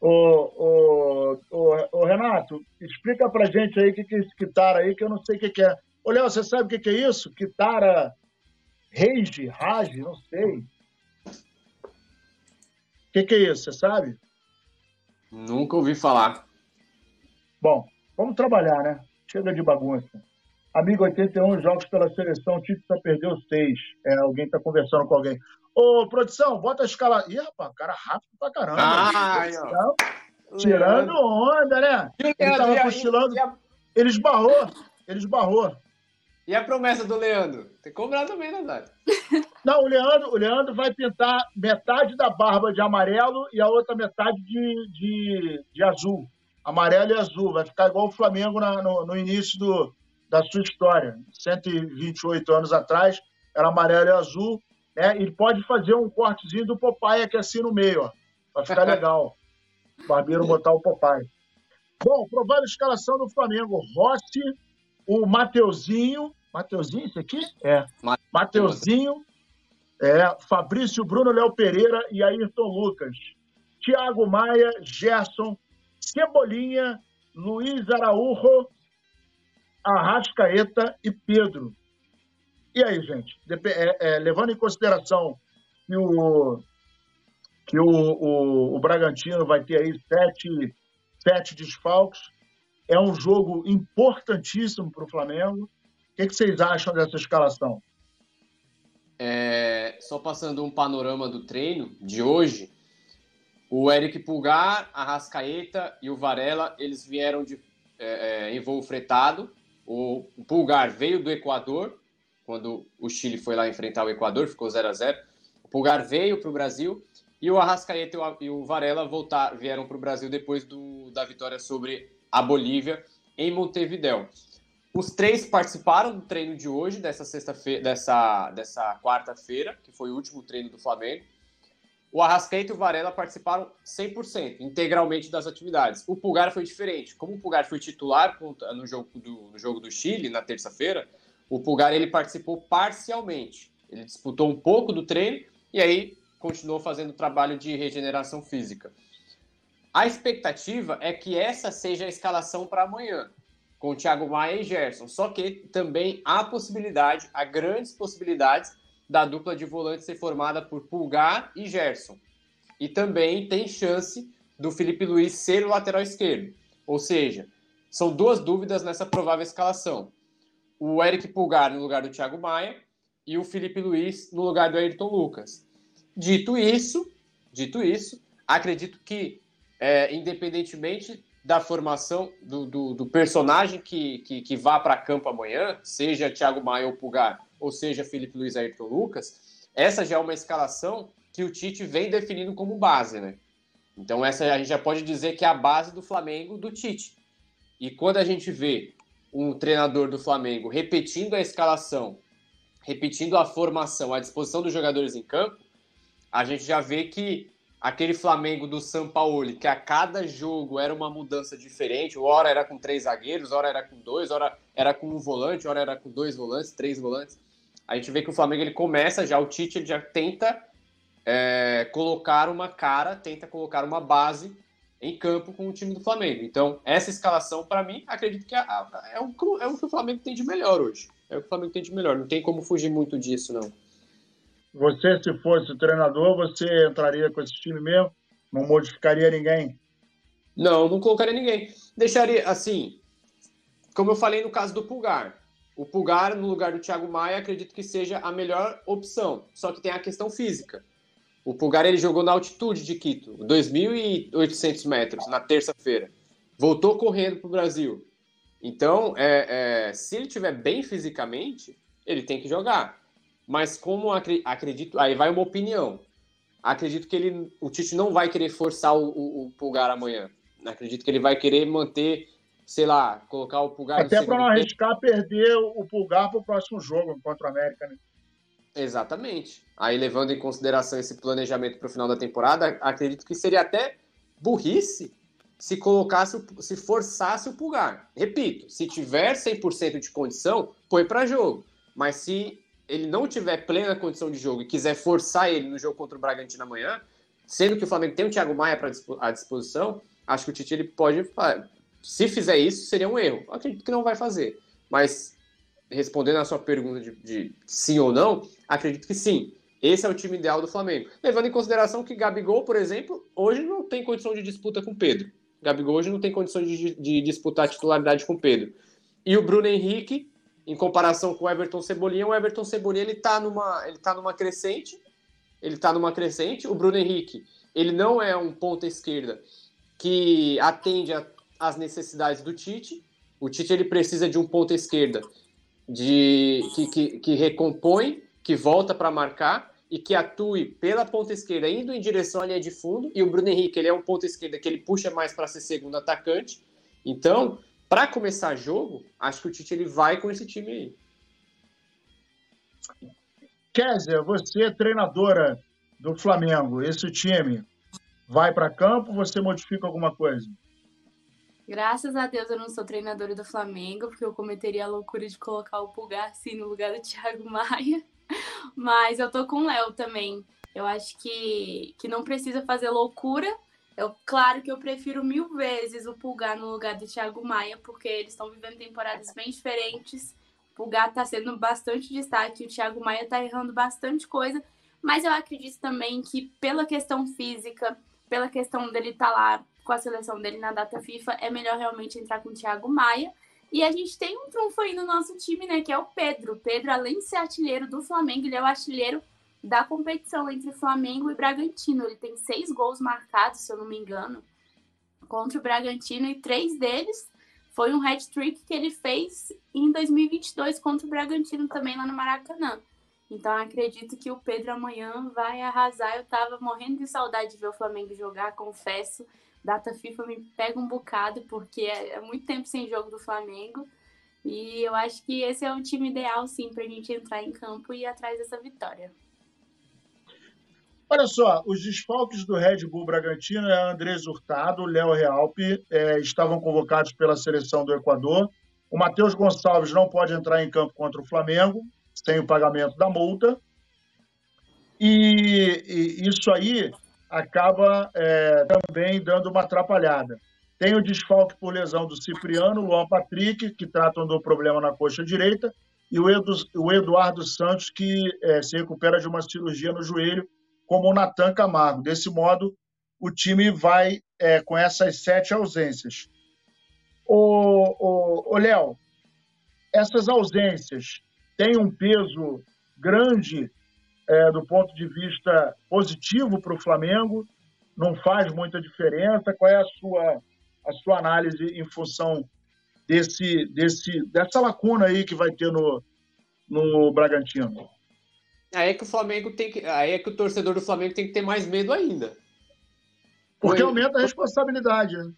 Ô, ô, ô, ô, Renato, explica pra gente aí o que, que é esse Kitara aí, que eu não sei o que, que é. Ô, Léo, você sabe o que, que é isso? Kitara Rage, Rage, não sei. O que, que é isso, você sabe? Nunca ouvi falar. Bom, vamos trabalhar, né? Chega de bagunça. Amigo, 81 jogos pela seleção, o Tite só perdeu seis. É, alguém está conversando com alguém. Ô, produção, bota a escala. Ih, rapaz, cara rápido pra caramba. Ah, tirando onda, né? Ele tava cochilando. Ele esbarrou. Ele esbarrou. E a promessa do Leandro? Tem que cobrar também, né, Dário? Não, o Leandro, o Leandro vai pintar metade da barba de amarelo e a outra metade de, de, de azul. Amarelo e azul. Vai ficar igual o Flamengo na, no, no início do, da sua história. 128 anos atrás, era amarelo e azul. Né? E pode fazer um cortezinho do Popeye aqui assim no meio, ó. Vai ficar legal. O barbeiro botar o Popeye. Bom, provável escalação do Flamengo. Rossi, o Mateuzinho, Mateuzinho, isso aqui? É. Mateuzinho, é, Fabrício Bruno, Léo Pereira e Ayrton Lucas. Thiago Maia, Gerson, Cebolinha, Luiz Araújo, Arrascaeta e Pedro. E aí, gente? É, é, levando em consideração que o, que o, o, o Bragantino vai ter aí sete, sete desfalques, é um jogo importantíssimo para o Flamengo que, que vocês acham dessa escalação? É, só passando um panorama do treino de hoje, o Eric Pulgar, a Rascaeta e o Varela, eles vieram de, é, é, em voo fretado. O, o, Pulgar veio do Equador, quando o Chile foi lá enfrentar o Equador, ficou 0 a 0 O Pulgar veio para o Brasil e o Arrascaeta e o, Varela voltar, vieram para o Brasil depois do, da vitória sobre a Bolívia em Montevideo. Os três participaram do treino de hoje, dessa sexta-feira, dessa, dessa quarta-feira, que foi o último treino do Flamengo. O Arrascaeta e o Varela participaram 100%, integralmente das atividades. O Pulgar foi diferente. Como o Pulgar foi titular no jogo do, no jogo do Chile, na terça-feira, o Pulgar ele participou parcialmente. Ele disputou um pouco do treino e aí continuou fazendo trabalho de regeneração física. A expectativa é que essa seja a escalação para amanhã com o Thiago Maia e Gerson. Só que também há possibilidade, há grandes possibilidades da dupla de volantes ser formada por Pulgar e Gerson. E também tem chance do Felipe Luiz ser o lateral esquerdo. Ou seja, são duas dúvidas nessa provável escalação. O Eric Pulgar no lugar do Thiago Maia e o Felipe Luiz no lugar do Ayrton Lucas. Dito isso, dito isso, acredito que, é, independentemente da formação do, do, do personagem que, que, que vá para campo amanhã, seja Thiago Maia ou Pugar, ou seja Felipe Luiz Ayrton Lucas, essa já é uma escalação que o Tite vem definindo como base, né? Então essa a gente já pode dizer que é a base do Flamengo do Tite. E quando a gente vê um treinador do Flamengo repetindo a escalação, repetindo a formação, a disposição dos jogadores em campo, a gente já vê que aquele Flamengo do São Paulo, que a cada jogo era uma mudança diferente, hora era com três zagueiros, hora era com dois, hora era com um volante, hora era com dois volantes, três volantes. A gente vê que o Flamengo ele começa já, o Tite ele já tenta é, colocar uma cara, tenta colocar uma base em campo com o time do Flamengo. Então, essa escalação, para mim, acredito que é, é, o, é o que o Flamengo tem de melhor hoje. É o que o Flamengo tem de melhor. Não tem como fugir muito disso, não. Você, se fosse treinador, você entraria com esse time mesmo? Não modificaria ninguém? Não, não colocaria ninguém. Deixaria, assim, como eu falei no caso do Pulgar. O Pulgar, no lugar do Thiago Maia, acredito que seja a melhor opção. Só que tem a questão física. O Pulgar ele jogou na altitude de Quito, 2.800 metros, na terça-feira. Voltou correndo para o Brasil. Então, é, é, se ele estiver bem fisicamente, ele tem que jogar. Mas como acredito, aí vai uma opinião. Acredito que ele, o Tite não vai querer forçar o, o, o Pulgar amanhã. Acredito que ele vai querer manter, sei lá, colocar o Pulgar. Até para não arriscar perder o Pulgar para o próximo jogo contra o América, né? Exatamente. Aí levando em consideração esse planejamento para o final da temporada, acredito que seria até burrice se colocasse, se forçasse o pulgar. Repito, se tiver 100% de condição, põe para jogo. Mas se ele não tiver plena condição de jogo e quiser forçar ele no jogo contra o Bragantino amanhã, sendo que o Flamengo tem o Thiago Maia à disposição, acho que o Tite ele pode. Se fizer isso, seria um erro. acredito que não vai fazer. Mas, respondendo a sua pergunta de, de sim ou não, acredito que sim. Esse é o time ideal do Flamengo. Levando em consideração que Gabigol, por exemplo, hoje não tem condição de disputa com Pedro. Gabigol hoje não tem condições de, de disputar a titularidade com Pedro. E o Bruno Henrique, em comparação com o Everton Cebolinha, o Everton Cebolinha ele tá numa, ele tá numa crescente. Ele tá numa crescente. O Bruno Henrique, ele não é um ponta esquerda que atende às necessidades do Tite. O Tite ele precisa de um ponta esquerda de que, que, que recompõe, que volta para marcar e que atue pela ponta esquerda, indo em direção à linha de fundo, e o Bruno Henrique, ele é um ponta esquerda que ele puxa mais para ser segundo atacante. Então, para começar jogo, acho que o Tite ele vai com esse time aí. Kézia, você é treinadora do Flamengo, esse time vai para campo, você modifica alguma coisa? Graças a Deus eu não sou treinadora do Flamengo, porque eu cometeria a loucura de colocar o Pulgar assim no lugar do Thiago Maia. Mas eu tô com o Léo também. Eu acho que, que não precisa fazer loucura. Eu, claro que eu prefiro mil vezes o Pulgar no lugar do Thiago Maia, porque eles estão vivendo temporadas bem diferentes. O Pulgar tá sendo bastante destaque, o Thiago Maia tá errando bastante coisa. Mas eu acredito também que, pela questão física, pela questão dele estar tá lá com a seleção dele na data FIFA, é melhor realmente entrar com o Thiago Maia. E a gente tem um trunfo aí no nosso time, né? Que é o Pedro. Pedro, além de ser artilheiro do Flamengo, ele é o artilheiro da competição entre Flamengo e Bragantino. Ele tem seis gols marcados, se eu não me engano, contra o Bragantino, e três deles foi um hat-trick que ele fez em 2022 contra o Bragantino também lá no Maracanã. Então acredito que o Pedro amanhã vai arrasar. Eu tava morrendo de saudade de ver o Flamengo jogar, confesso data FIFA me pega um bocado, porque é, é muito tempo sem jogo do Flamengo. E eu acho que esse é o time ideal, sim, para a gente entrar em campo e ir atrás dessa vitória. Olha só, os desfalques do Red Bull Bragantino é Andrés Hurtado, Léo Realpe, é, estavam convocados pela seleção do Equador. O Matheus Gonçalves não pode entrar em campo contra o Flamengo, sem o pagamento da multa. E, e isso aí acaba é, também dando uma atrapalhada. Tem o desfalque por lesão do Cipriano, Luan Patrick, que tratam do problema na coxa direita, e o, Edu, o Eduardo Santos, que é, se recupera de uma cirurgia no joelho, como o Natan Camargo. Desse modo, o time vai é, com essas sete ausências. O, o, o Léo, essas ausências têm um peso grande é, do ponto de vista positivo para o Flamengo, não faz muita diferença. Qual é a sua, a sua análise em função desse, desse, dessa lacuna aí que vai ter no, no Bragantino? Aí é que o Flamengo tem que. Aí é que o torcedor do Flamengo tem que ter mais medo ainda. Porque Foi... aumenta a responsabilidade, né?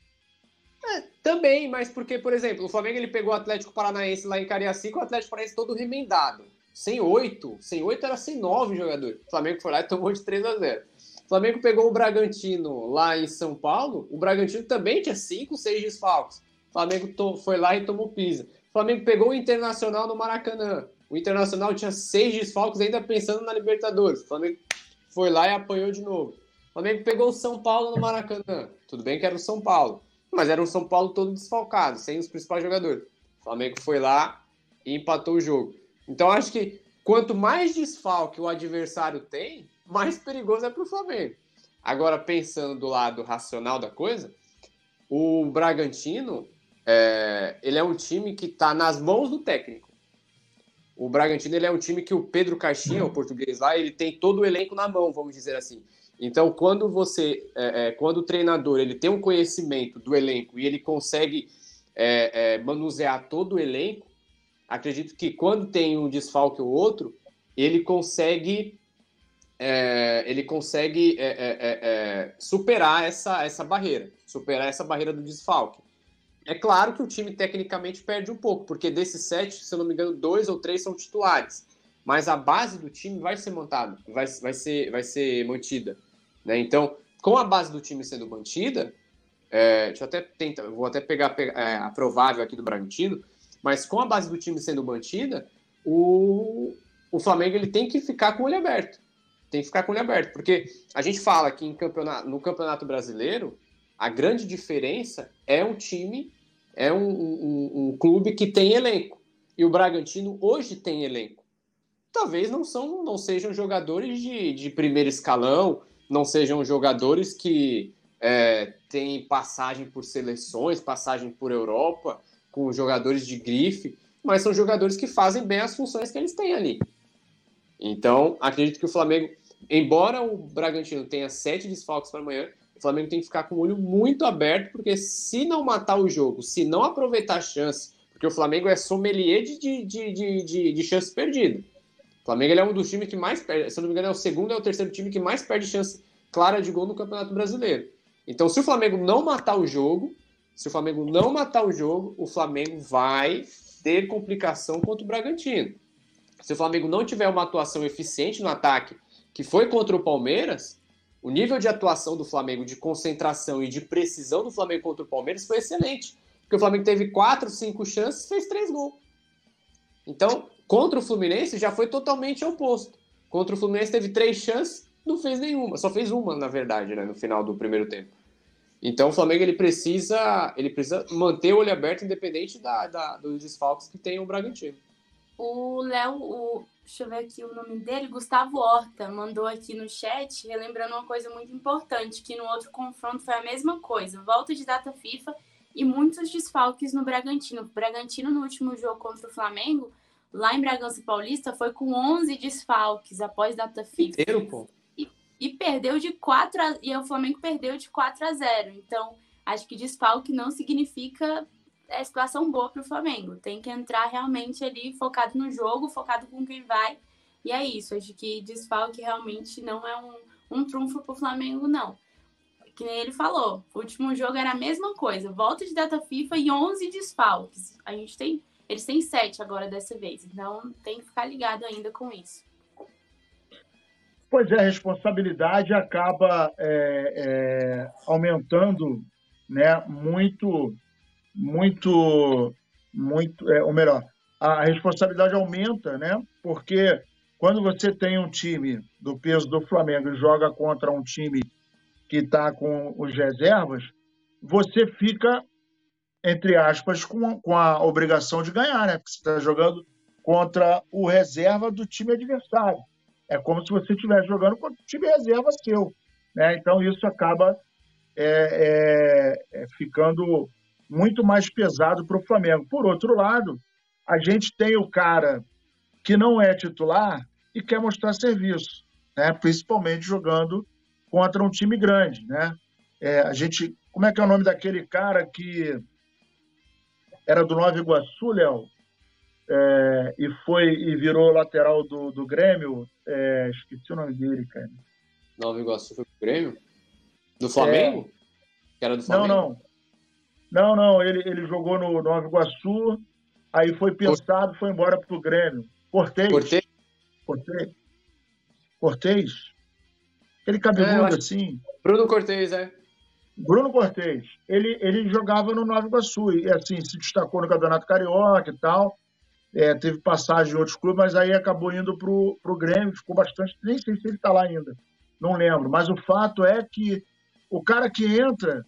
É, também, mas porque, por exemplo, o Flamengo ele pegou o Atlético Paranaense lá em Cariacica, o Atlético Paranaense todo remendado sem oito, sem oito era sem nove jogadores. O Flamengo foi lá e tomou de 3 a 0. O Flamengo pegou o Bragantino lá em São Paulo, o Bragantino também tinha cinco, seis desfalques. O Flamengo foi lá e tomou pisa. O Flamengo pegou o Internacional no Maracanã. O Internacional tinha seis desfalques ainda pensando na Libertadores. O Flamengo foi lá e apanhou de novo. O Flamengo pegou o São Paulo no Maracanã. Tudo bem que era o São Paulo, mas era um São Paulo todo desfalcado, sem os principais jogadores. O Flamengo foi lá e empatou o jogo. Então acho que quanto mais desfalque o adversário tem, mais perigoso é para o Flamengo. Agora, pensando do lado racional da coisa, o Bragantino é, ele é um time que está nas mãos do técnico. O Bragantino ele é um time que o Pedro Caixinha, o português lá, ele tem todo o elenco na mão, vamos dizer assim. Então, quando você, é, é, quando o treinador ele tem um conhecimento do elenco e ele consegue é, é, manusear todo o elenco, acredito que quando tem um desfalque ou outro, ele consegue é, ele consegue é, é, é, é, superar essa, essa barreira, superar essa barreira do desfalque. É claro que o time tecnicamente perde um pouco, porque desses sete, se eu não me engano, dois ou três são titulares. Mas a base do time vai ser montada, vai, vai, ser, vai ser mantida. Né? Então, com a base do time sendo mantida, É, deixa eu até tentar, vou até pegar, pegar é, a provável aqui do Bragantino, mas com a base do time sendo mantida, o, o Flamengo ele tem que ficar com o olho aberto. Tem que ficar com o olho aberto, porque a gente fala que campeonato, no Campeonato Brasileiro, a grande diferença é um time, é um, um, um clube que tem elenco. E o Bragantino hoje tem elenco. Talvez não, são, não sejam jogadores de, de primeiro escalão, não sejam jogadores que é, têm passagem por seleções, passagem por Europa, com jogadores de grife, mas são jogadores que fazem bem as funções que eles têm ali. Então, acredito que o Flamengo, embora o Bragantino tenha sete desfalques para amanhã, o Flamengo tem que ficar com o olho muito aberto, porque se não matar o jogo, se não aproveitar a chance, porque o Flamengo é sommelier de, de, de, de, de chance perdida. O Flamengo é um dos times que mais perde, se não me engano, é o segundo é o terceiro time que mais perde chance clara de gol no Campeonato Brasileiro. Então, se o Flamengo não matar o jogo, se o Flamengo não matar o jogo, o Flamengo vai ter complicação contra o Bragantino. Se o Flamengo não tiver uma atuação eficiente no ataque, que foi contra o Palmeiras, o nível de atuação do Flamengo, de concentração e de precisão do Flamengo contra o Palmeiras foi excelente. Porque o Flamengo teve quatro, cinco chances, fez três gols. Então, contra o Fluminense já foi totalmente oposto. Contra o Fluminense teve três chances, não fez nenhuma, só fez uma, na verdade, né, no final do primeiro tempo. Então o Flamengo ele precisa, ele precisa manter o olho aberto, independente da, da dos desfalques que tem o Bragantino. O Léo, deixa eu ver aqui o nome dele, Gustavo Horta, mandou aqui no chat, relembrando uma coisa muito importante, que no outro confronto foi a mesma coisa, volta de data FIFA e muitos desfalques no Bragantino. O Bragantino no último jogo contra o Flamengo, lá em Bragança Paulista, foi com 11 desfalques após data FIFA. Inteiro, pô e perdeu de 4 a, e o Flamengo perdeu de 4 a 0. Então, acho que desfalque não significa é situação boa para o Flamengo. Tem que entrar realmente ali focado no jogo, focado com quem vai. E é isso. Acho que desfalque realmente não é um, um trunfo para o Flamengo, não. Que nem ele falou. O último jogo era a mesma coisa. Volta de data FIFA e 11 desfalques. A gente tem. Eles têm 7 agora dessa vez. Então tem que ficar ligado ainda com isso. Pois é, a responsabilidade acaba é, é, aumentando né, muito, muito, muito, é, ou melhor, a responsabilidade aumenta, né? Porque quando você tem um time do peso do Flamengo e joga contra um time que está com os reservas, você fica, entre aspas, com, com a obrigação de ganhar, né? Porque você está jogando contra o reserva do time adversário. É como se você estivesse jogando com o time reserva seu. Né? Então, isso acaba é, é, é ficando muito mais pesado para o Flamengo. Por outro lado, a gente tem o cara que não é titular e quer mostrar serviço, né? principalmente jogando contra um time grande. Né? É, a gente, como é que é o nome daquele cara que era do Nova Iguaçu, Léo? É, e foi e virou lateral do, do Grêmio. É, esqueci o nome dele, cara. Nova Iguaçu foi pro Grêmio? Do Flamengo? É... Que era do Flamengo? Não, não. Não, não. Ele, ele jogou no Nova Iguaçu, aí foi pensado, foi embora pro Grêmio. Cortez. Cortez? Cortez. Cortez. Aquele cabeludo é, assim. Bruno Cortez, é. Bruno Cortez. Ele, ele jogava no Nova Iguaçu e assim se destacou no Campeonato Carioca e tal é, teve passagem em outros clubes, mas aí acabou indo para o Grêmio, ficou bastante. Nem sei se ele está lá ainda, não lembro. Mas o fato é que o cara que entra,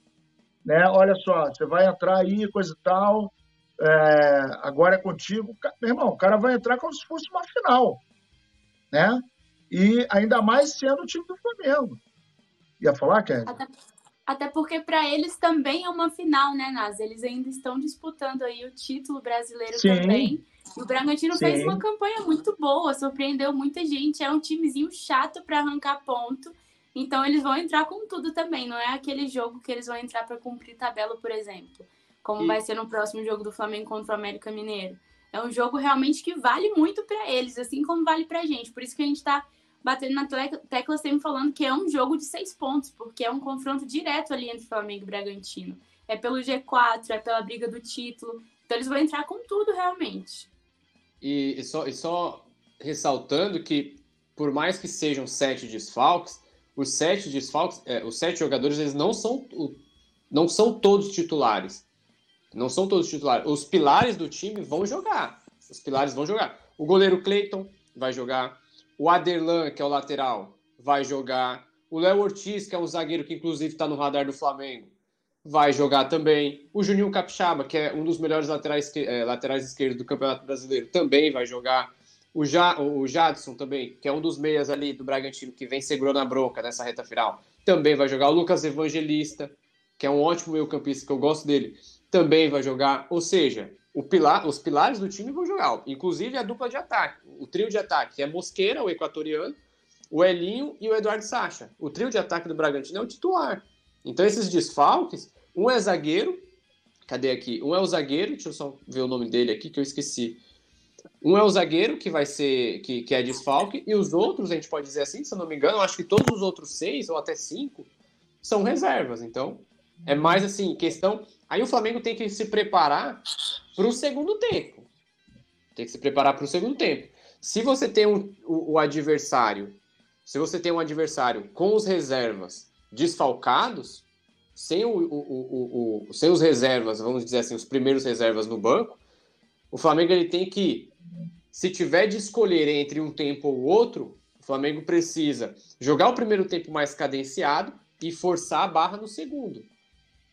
né, olha só, você vai entrar aí, coisa e tal, é, agora é contigo. Meu irmão, o cara vai entrar como se fosse uma final. Né? E ainda mais sendo o time do Flamengo. Ia falar, Kevin? Até, até porque para eles também é uma final, né, Nas? Eles ainda estão disputando aí o título brasileiro Sim. também. O Bragantino Sim. fez uma campanha muito boa, surpreendeu muita gente. É um timezinho chato para arrancar ponto. Então eles vão entrar com tudo também. Não é aquele jogo que eles vão entrar para cumprir tabela, por exemplo, como e... vai ser no próximo jogo do Flamengo contra o América Mineiro. É um jogo realmente que vale muito para eles, assim como vale para a gente. Por isso que a gente está batendo na tecla sempre falando que é um jogo de seis pontos, porque é um confronto direto ali entre Flamengo e Bragantino. É pelo G4, é pela briga do título. Então eles vão entrar com tudo realmente. E, e, só, e só ressaltando que, por mais que sejam sete desfalques, os sete desfalques, é, os sete jogadores, eles não são não são todos titulares. Não são todos titulares. Os pilares do time vão jogar. Os pilares vão jogar. O goleiro Cleiton vai jogar. O Aderlan, que é o lateral, vai jogar. O Léo Ortiz, que é um zagueiro que inclusive está no radar do Flamengo, vai jogar também. O Juninho Capixaba, que é um dos melhores laterais, é, laterais esquerdos do Campeonato Brasileiro, também vai jogar. O, ja, o Jadson também, que é um dos meias ali do Bragantino, que vem segurando a bronca nessa reta final, também vai jogar. O Lucas Evangelista, que é um ótimo meio-campista, que eu gosto dele, também vai jogar. Ou seja, pilar, os pilares do time vão jogar, inclusive a dupla de ataque. O trio de ataque que é Mosqueira, o equatoriano, o Elinho e o Eduardo Sacha. O trio de ataque do Bragantino é o titular. Então, esses desfalques, um é zagueiro, cadê aqui? Um é o zagueiro, deixa eu só ver o nome dele aqui que eu esqueci. Um é o zagueiro, que vai ser, que, que é desfalque, e os outros, a gente pode dizer assim, se eu não me engano, acho que todos os outros seis, ou até cinco, são reservas. Então, é mais assim, questão. Aí o Flamengo tem que se preparar para o segundo tempo. Tem que se preparar para o segundo tempo. Se você tem um, o, o adversário, se você tem um adversário com os reservas desfalcados, sem, o, o, o, sem os reservas, vamos dizer assim, os primeiros reservas no banco, o Flamengo ele tem que, se tiver de escolher entre um tempo ou outro, o Flamengo precisa jogar o primeiro tempo mais cadenciado e forçar a barra no segundo.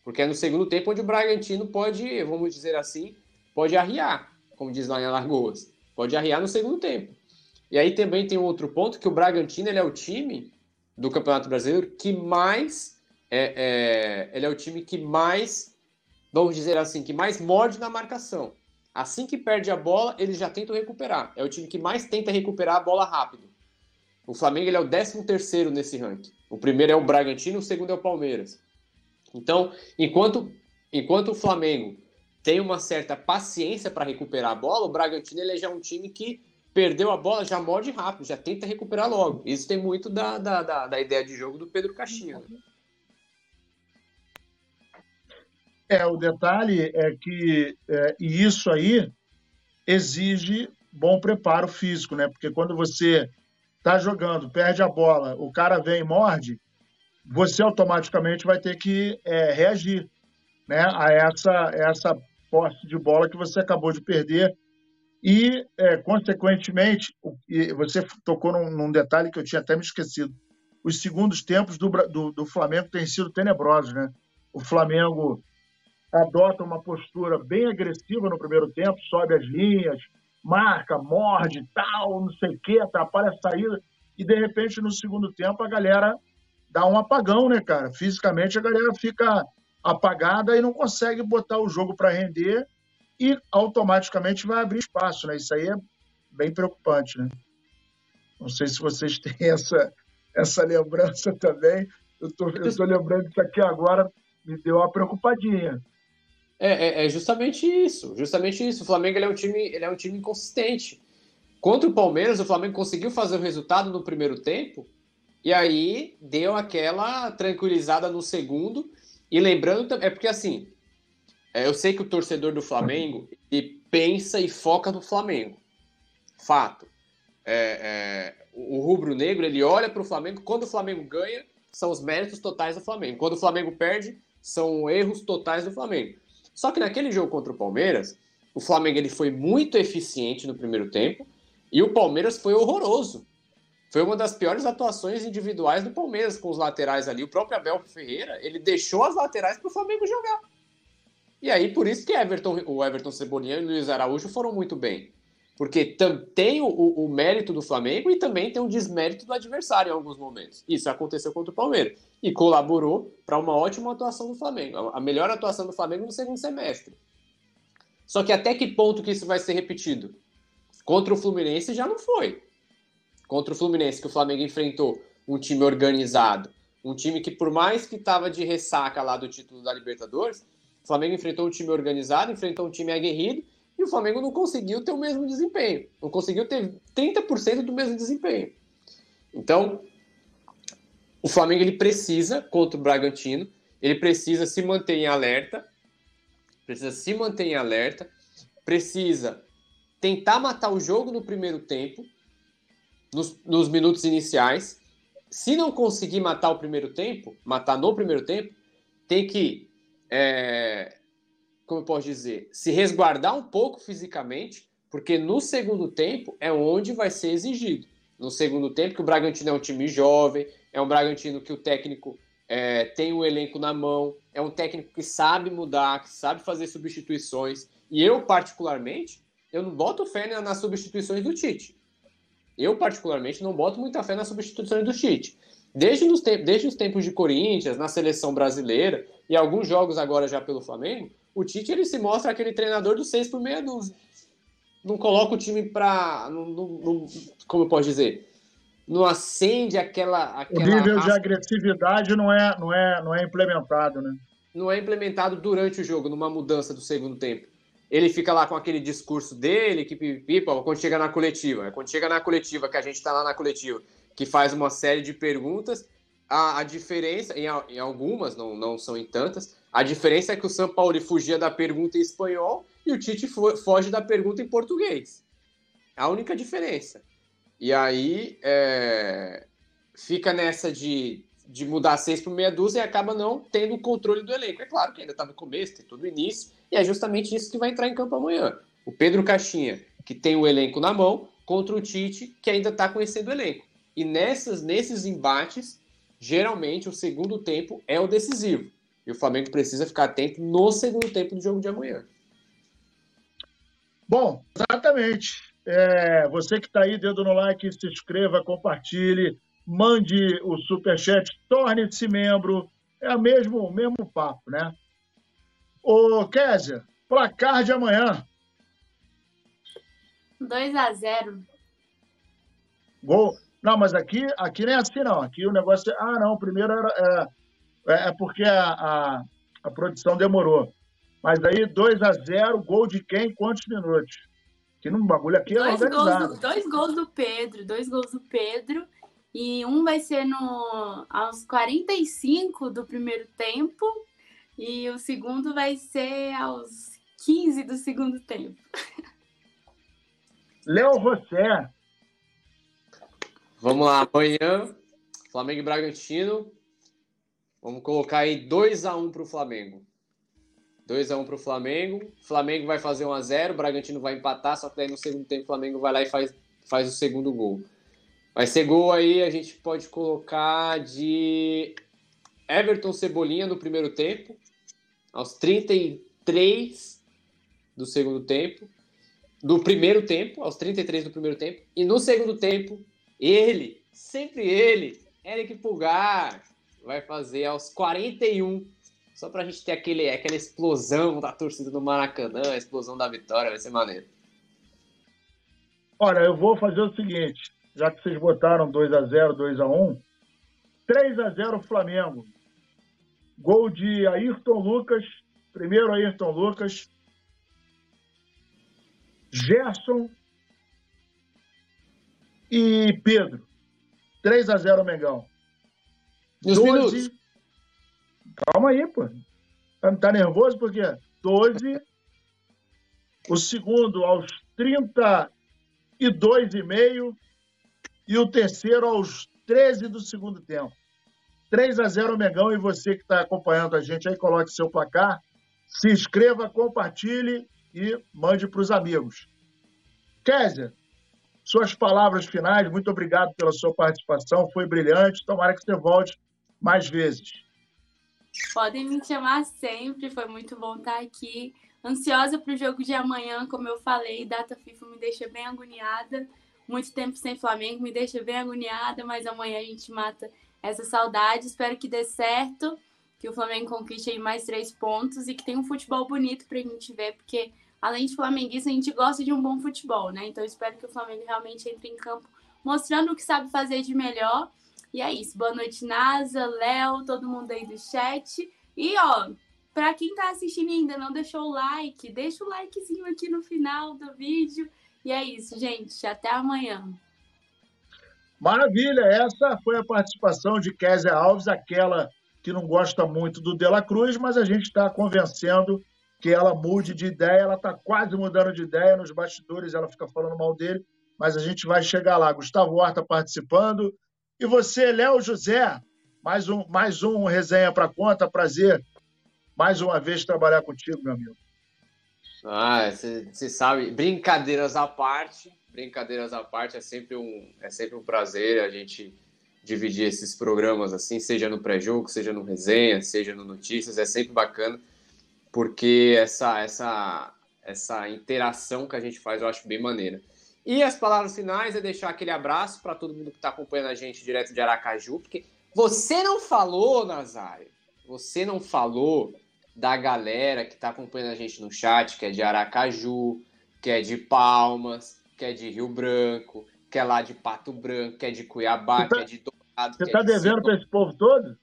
Porque é no segundo tempo onde o Bragantino pode, vamos dizer assim, pode arriar, como diz lá em Alagoas. Pode arriar no segundo tempo. E aí também tem um outro ponto, que o Bragantino ele é o time do Campeonato Brasileiro que mais é, é, ele é o time que mais, vamos dizer assim, que mais morde na marcação. Assim que perde a bola, eles já tentam recuperar. É o time que mais tenta recuperar a bola rápido. O Flamengo ele é o 13 terceiro nesse ranking. O primeiro é o Bragantino, o segundo é o Palmeiras. Então, enquanto, enquanto o Flamengo tem uma certa paciência para recuperar a bola, o Bragantino ele é já um time que perdeu a bola, já morde rápido, já tenta recuperar logo. Isso tem muito da, da, da, da ideia de jogo do Pedro Caixinha. Né? É, o detalhe é que é, e isso aí exige bom preparo físico, né? Porque quando você está jogando, perde a bola, o cara vem e morde, você automaticamente vai ter que é, reagir né, a essa, essa posse de bola que você acabou de perder. E, é, consequentemente, você tocou num, num, detalhe que eu tinha até me esquecido. Os segundos tempos do, do, do Flamengo têm sido tenebrosos. Né? O Flamengo adota uma postura bem agressiva no primeiro tempo, sobe as linhas, marca, morde, tal, não sei o quê, atrapalha a saída. E, de repente, no segundo tempo, a galera dá um apagão, né, cara? Fisicamente, a galera fica apagada e não consegue botar o jogo para render e automaticamente vai abrir espaço, né? Isso aí é bem preocupante, né? Não sei se vocês têm essa, essa lembrança também. Eu tô, eu tô lembrando disso aqui agora, me deu uma preocupadinha. É, é, é, justamente isso, justamente isso. O Flamengo ele é um time, ele é um time inconsistente. Contra o Palmeiras, o Flamengo conseguiu fazer o resultado no primeiro tempo e aí deu aquela tranquilizada no segundo. E lembrando, é porque assim, é, eu sei que o torcedor do Flamengo ele pensa e foca no Flamengo. Fato. É, é, o rubro-negro ele olha para o Flamengo. Quando o Flamengo ganha, são os méritos totais do Flamengo. Quando o Flamengo perde, são erros totais do Flamengo. Só que naquele jogo contra o Palmeiras, o Flamengo ele foi muito eficiente no primeiro tempo e o Palmeiras foi horroroso. Foi uma das piores atuações individuais do Palmeiras com os laterais ali. O próprio Abel Ferreira, ele deixou as laterais para o Flamengo jogar. E aí, por isso que Everton, o Everton Cebolinha e o Luiz Araújo foram muito bem. Porque tem o, o, mérito do Flamengo e também tem o desmérito do adversário em alguns momentos. Isso aconteceu contra o Palmeiras. E colaborou para uma ótima atuação do Flamengo. A melhor atuação do Flamengo no segundo semestre. Só que até que ponto que isso vai ser repetido? Contra o Fluminense já não foi. Contra o Fluminense, que o Flamengo enfrentou um time organizado, um time que, por mais que estava de ressaca lá do título da Libertadores, o Flamengo enfrentou um time organizado, enfrentou um time aguerrido e o Flamengo não conseguiu ter o mesmo desempenho. Não conseguiu ter 30% do mesmo desempenho. Então, o Flamengo ele precisa, contra o Bragantino, ele precisa se manter em alerta, precisa se manter em alerta, precisa tentar matar o jogo no primeiro tempo, nos, nos minutos iniciais. Se não conseguir matar o primeiro tempo, matar no primeiro tempo, tem que é, como eu posso dizer, se resguardar um pouco fisicamente, porque no segundo tempo é onde vai ser exigido. No segundo tempo, que o Bragantino é um time jovem, é um Bragantino que o técnico é, tem o elenco na mão, é um técnico que sabe mudar, que sabe fazer substituições. E eu, particularmente, eu não boto fé nas substituições do Tite. Eu, particularmente, não boto muita fé nas substituições do Tite. Desde, nos desde os tempos de Corinthians, na seleção brasileira, e alguns jogos agora já pelo Flamengo, o Tite ele se mostra aquele treinador do seis por meia dúzia. Não coloca o time para. Como eu posso dizer? Não acende aquela. aquela o nível de agressividade não é, não, é, não é implementado, né? Não é implementado durante o jogo, numa mudança do segundo tempo ele fica lá com aquele discurso dele, que pipa, quando chega na coletiva. É quando chega na coletiva, que a gente está lá na coletiva, que faz uma série de perguntas, a, a diferença, em, em, algumas, não, não são em tantas, a diferença é que o São Paulo fugia da pergunta em espanhol e o Tite foge da pergunta em português. A única diferença. E aí é, fica nessa de, de mudar seis por meia dúzia e acaba não tendo o controle do elenco. É claro que ainda está no começo, tem todo o início, e é justamente isso que vai entrar em campo amanhã. O Pedro Caixinha, que tem o elenco na mão, contra o Tite, que ainda está conhecendo o elenco. E nessas, nesses embates, geralmente o segundo tempo é o decisivo. E o Flamengo precisa ficar atento no segundo tempo do jogo de amanhã. Bom, exatamente. É, você que está aí, dedo no like, se inscreva, compartilhe, mande o superchat, torne-se membro. É o mesmo, mesmo papo, né? Ô, Kézia, placar de amanhã. 2 a 0 Gol. Não, mas aqui, aqui nem é assim, não. Aqui o negócio é. Ah, não, o primeiro era. É, é, é porque a, a, a, produção demorou. Mas aí 2 a 0 gol de quem? Quantos minutos? Que no bagulho aqui é dois organizado. Gols do, dois gols do Pedro, dois gols do Pedro. E um vai ser no, aos 45 do primeiro tempo e o segundo vai ser aos 15 do segundo tempo. Léo José. Vamos lá, amanhã, Flamengo e Bragantino. Vamos colocar aí 2x1 para o Flamengo. 2x1 para o Flamengo. Flamengo vai fazer 1x0, o Bragantino vai empatar, só que daí no segundo tempo o Flamengo vai lá e faz, faz o segundo gol. Vai ser gol aí, a gente pode colocar de Everton Cebolinha no primeiro tempo aos 33 do segundo tempo, do primeiro tempo, aos 33 do primeiro tempo, e no segundo tempo, ele, sempre ele, Eric Pulgar, vai fazer aos 41, só pra gente ter aquele, aquela explosão da torcida do Maracanã, a explosão da vitória, vai ser maneiro. Olha, eu vou fazer o seguinte, já que vocês botaram 2 a 0 2 a 1 3 a 0 Flamengo. Gol de Ayrton Lucas, primeiro Ayrton Lucas, Gerson e Pedro. 3 a 0 Mengão. 12. Calma aí, pô. Tá, tá nervoso por quê? 12. O segundo aos 32 e meio e o terceiro aos 13 do segundo tempo. 3 a 0 Mengão e você que está acompanhando a gente aí, coloque seu placar, se inscreva, compartilhe e mande para os amigos. Kézia, suas palavras finais, muito obrigado pela sua participação, foi brilhante, tomara que você volte mais vezes. Podem me chamar sempre, foi muito bom estar aqui. Ansiosa para o jogo de amanhã, como eu falei, data FIFA me deixa bem agoniada. Muito tempo sem Flamengo me deixa bem agoniada, mas amanhã a gente mata essa saudade. Espero que dê certo, que o Flamengo conquiste aí mais três pontos e que tenha um futebol bonito para a gente ver, porque além de flamenguista, a gente gosta de um bom futebol, né? Então espero que o Flamengo realmente entre em campo mostrando o que sabe fazer de melhor. E é isso. Boa noite, Nasa, Léo, todo mundo aí do chat. E ó, para quem tá assistindo e ainda não deixou o like, deixa o likezinho aqui no final do vídeo. E é isso, gente. Até amanhã. Maravilha, essa foi a participação de Kézia Alves, aquela que não gosta muito do De La Cruz, mas a gente está convencendo que ela mude de ideia, ela está quase mudando de ideia, nos bastidores ela fica falando mal dele, mas a gente vai chegar lá. Gustavo Horta participando. E você, Léo José, mais um, mais um resenha para conta, prazer. mais uma vez trabalhar contigo, meu amigo. Ah, você sabe, brincadeiras à parte, brincadeiras à parte, é sempre um, é sempre um prazer a gente dividir esses programas assim, seja no pré-jogo, seja no resenha, seja no notícias, é sempre bacana, porque essa, essa, essa interação que a gente faz eu acho bem maneira. E as palavras finais é deixar aquele abraço para todo mundo que está acompanhando a gente direto de Aracaju, porque você não falou, Nazário, você não falou da galera que está acompanhando a gente no chat, que é de Aracaju, que é de Palmas, que é de Rio Branco, que é lá de Pato Branco, que é de Cuiabá, tá, que é de Dourado. Você está é devendo para esse povo todo?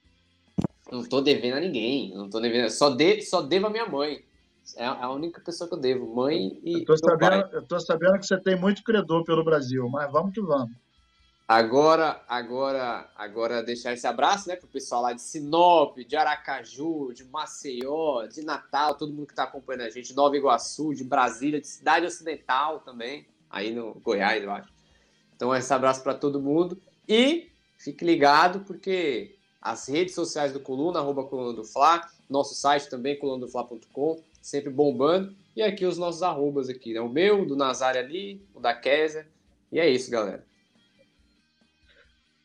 Não estou devendo a ninguém, não tô devendo, só, de, só devo a minha mãe. É a única pessoa que eu devo, mãe e. Eu tô, sabendo, eu tô sabendo que você tem muito credor pelo Brasil, mas vamos que vamos. Agora, agora, agora deixar esse abraço, né, pro pessoal lá de Sinop, de Aracaju, de Maceió, de Natal, todo mundo que está acompanhando a gente, de Nova Iguaçu, de Brasília, de Cidade Ocidental também, aí no Goiás, eu acho. Então, esse abraço para todo mundo e fique ligado porque as redes sociais do Coluna, arroba Coluna do Fla, nosso site também, colunadofla.com, sempre bombando. E aqui os nossos arrobas aqui, né? O meu, do Nazário ali, o da Kézia. E é isso, galera.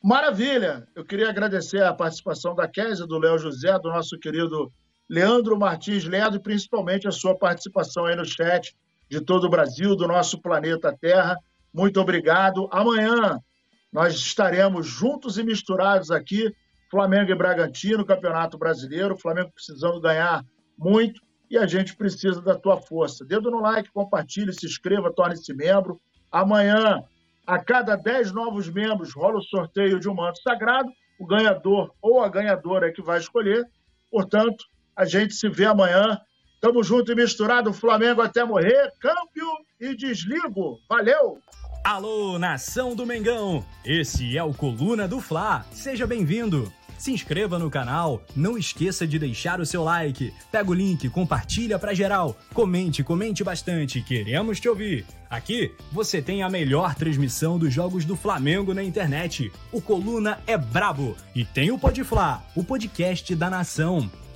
Maravilha! Eu queria agradecer a participação da Kézia, do Léo José, do nosso querido Leandro Martins Leandro e principalmente a sua participação aí no chat de todo o Brasil, do nosso planeta Terra. Muito obrigado. Amanhã nós estaremos juntos e misturados aqui, Flamengo e Bragantino, Campeonato Brasileiro, Flamengo precisando ganhar muito e a gente precisa da tua força. Dedo no like, compartilhe, se inscreva, torne-se membro. Amanhã, a cada 10 novos membros, rola o sorteio de um manto sagrado. O ganhador ou a ganhadora é que vai escolher. Portanto, a gente se vê amanhã. Tamo junto e misturado, Flamengo até morrer. Câmbio e desligo. Valeu! Alô, nação do Mengão! Esse é o Coluna do Fla. Seja bem-vindo! se inscreva no canal, não esqueça de deixar o seu like, pega o link, compartilha para geral, comente, comente bastante, queremos te ouvir. Aqui você tem a melhor transmissão dos jogos do Flamengo na internet. O Coluna é brabo e tem o Podfla, o podcast da nação.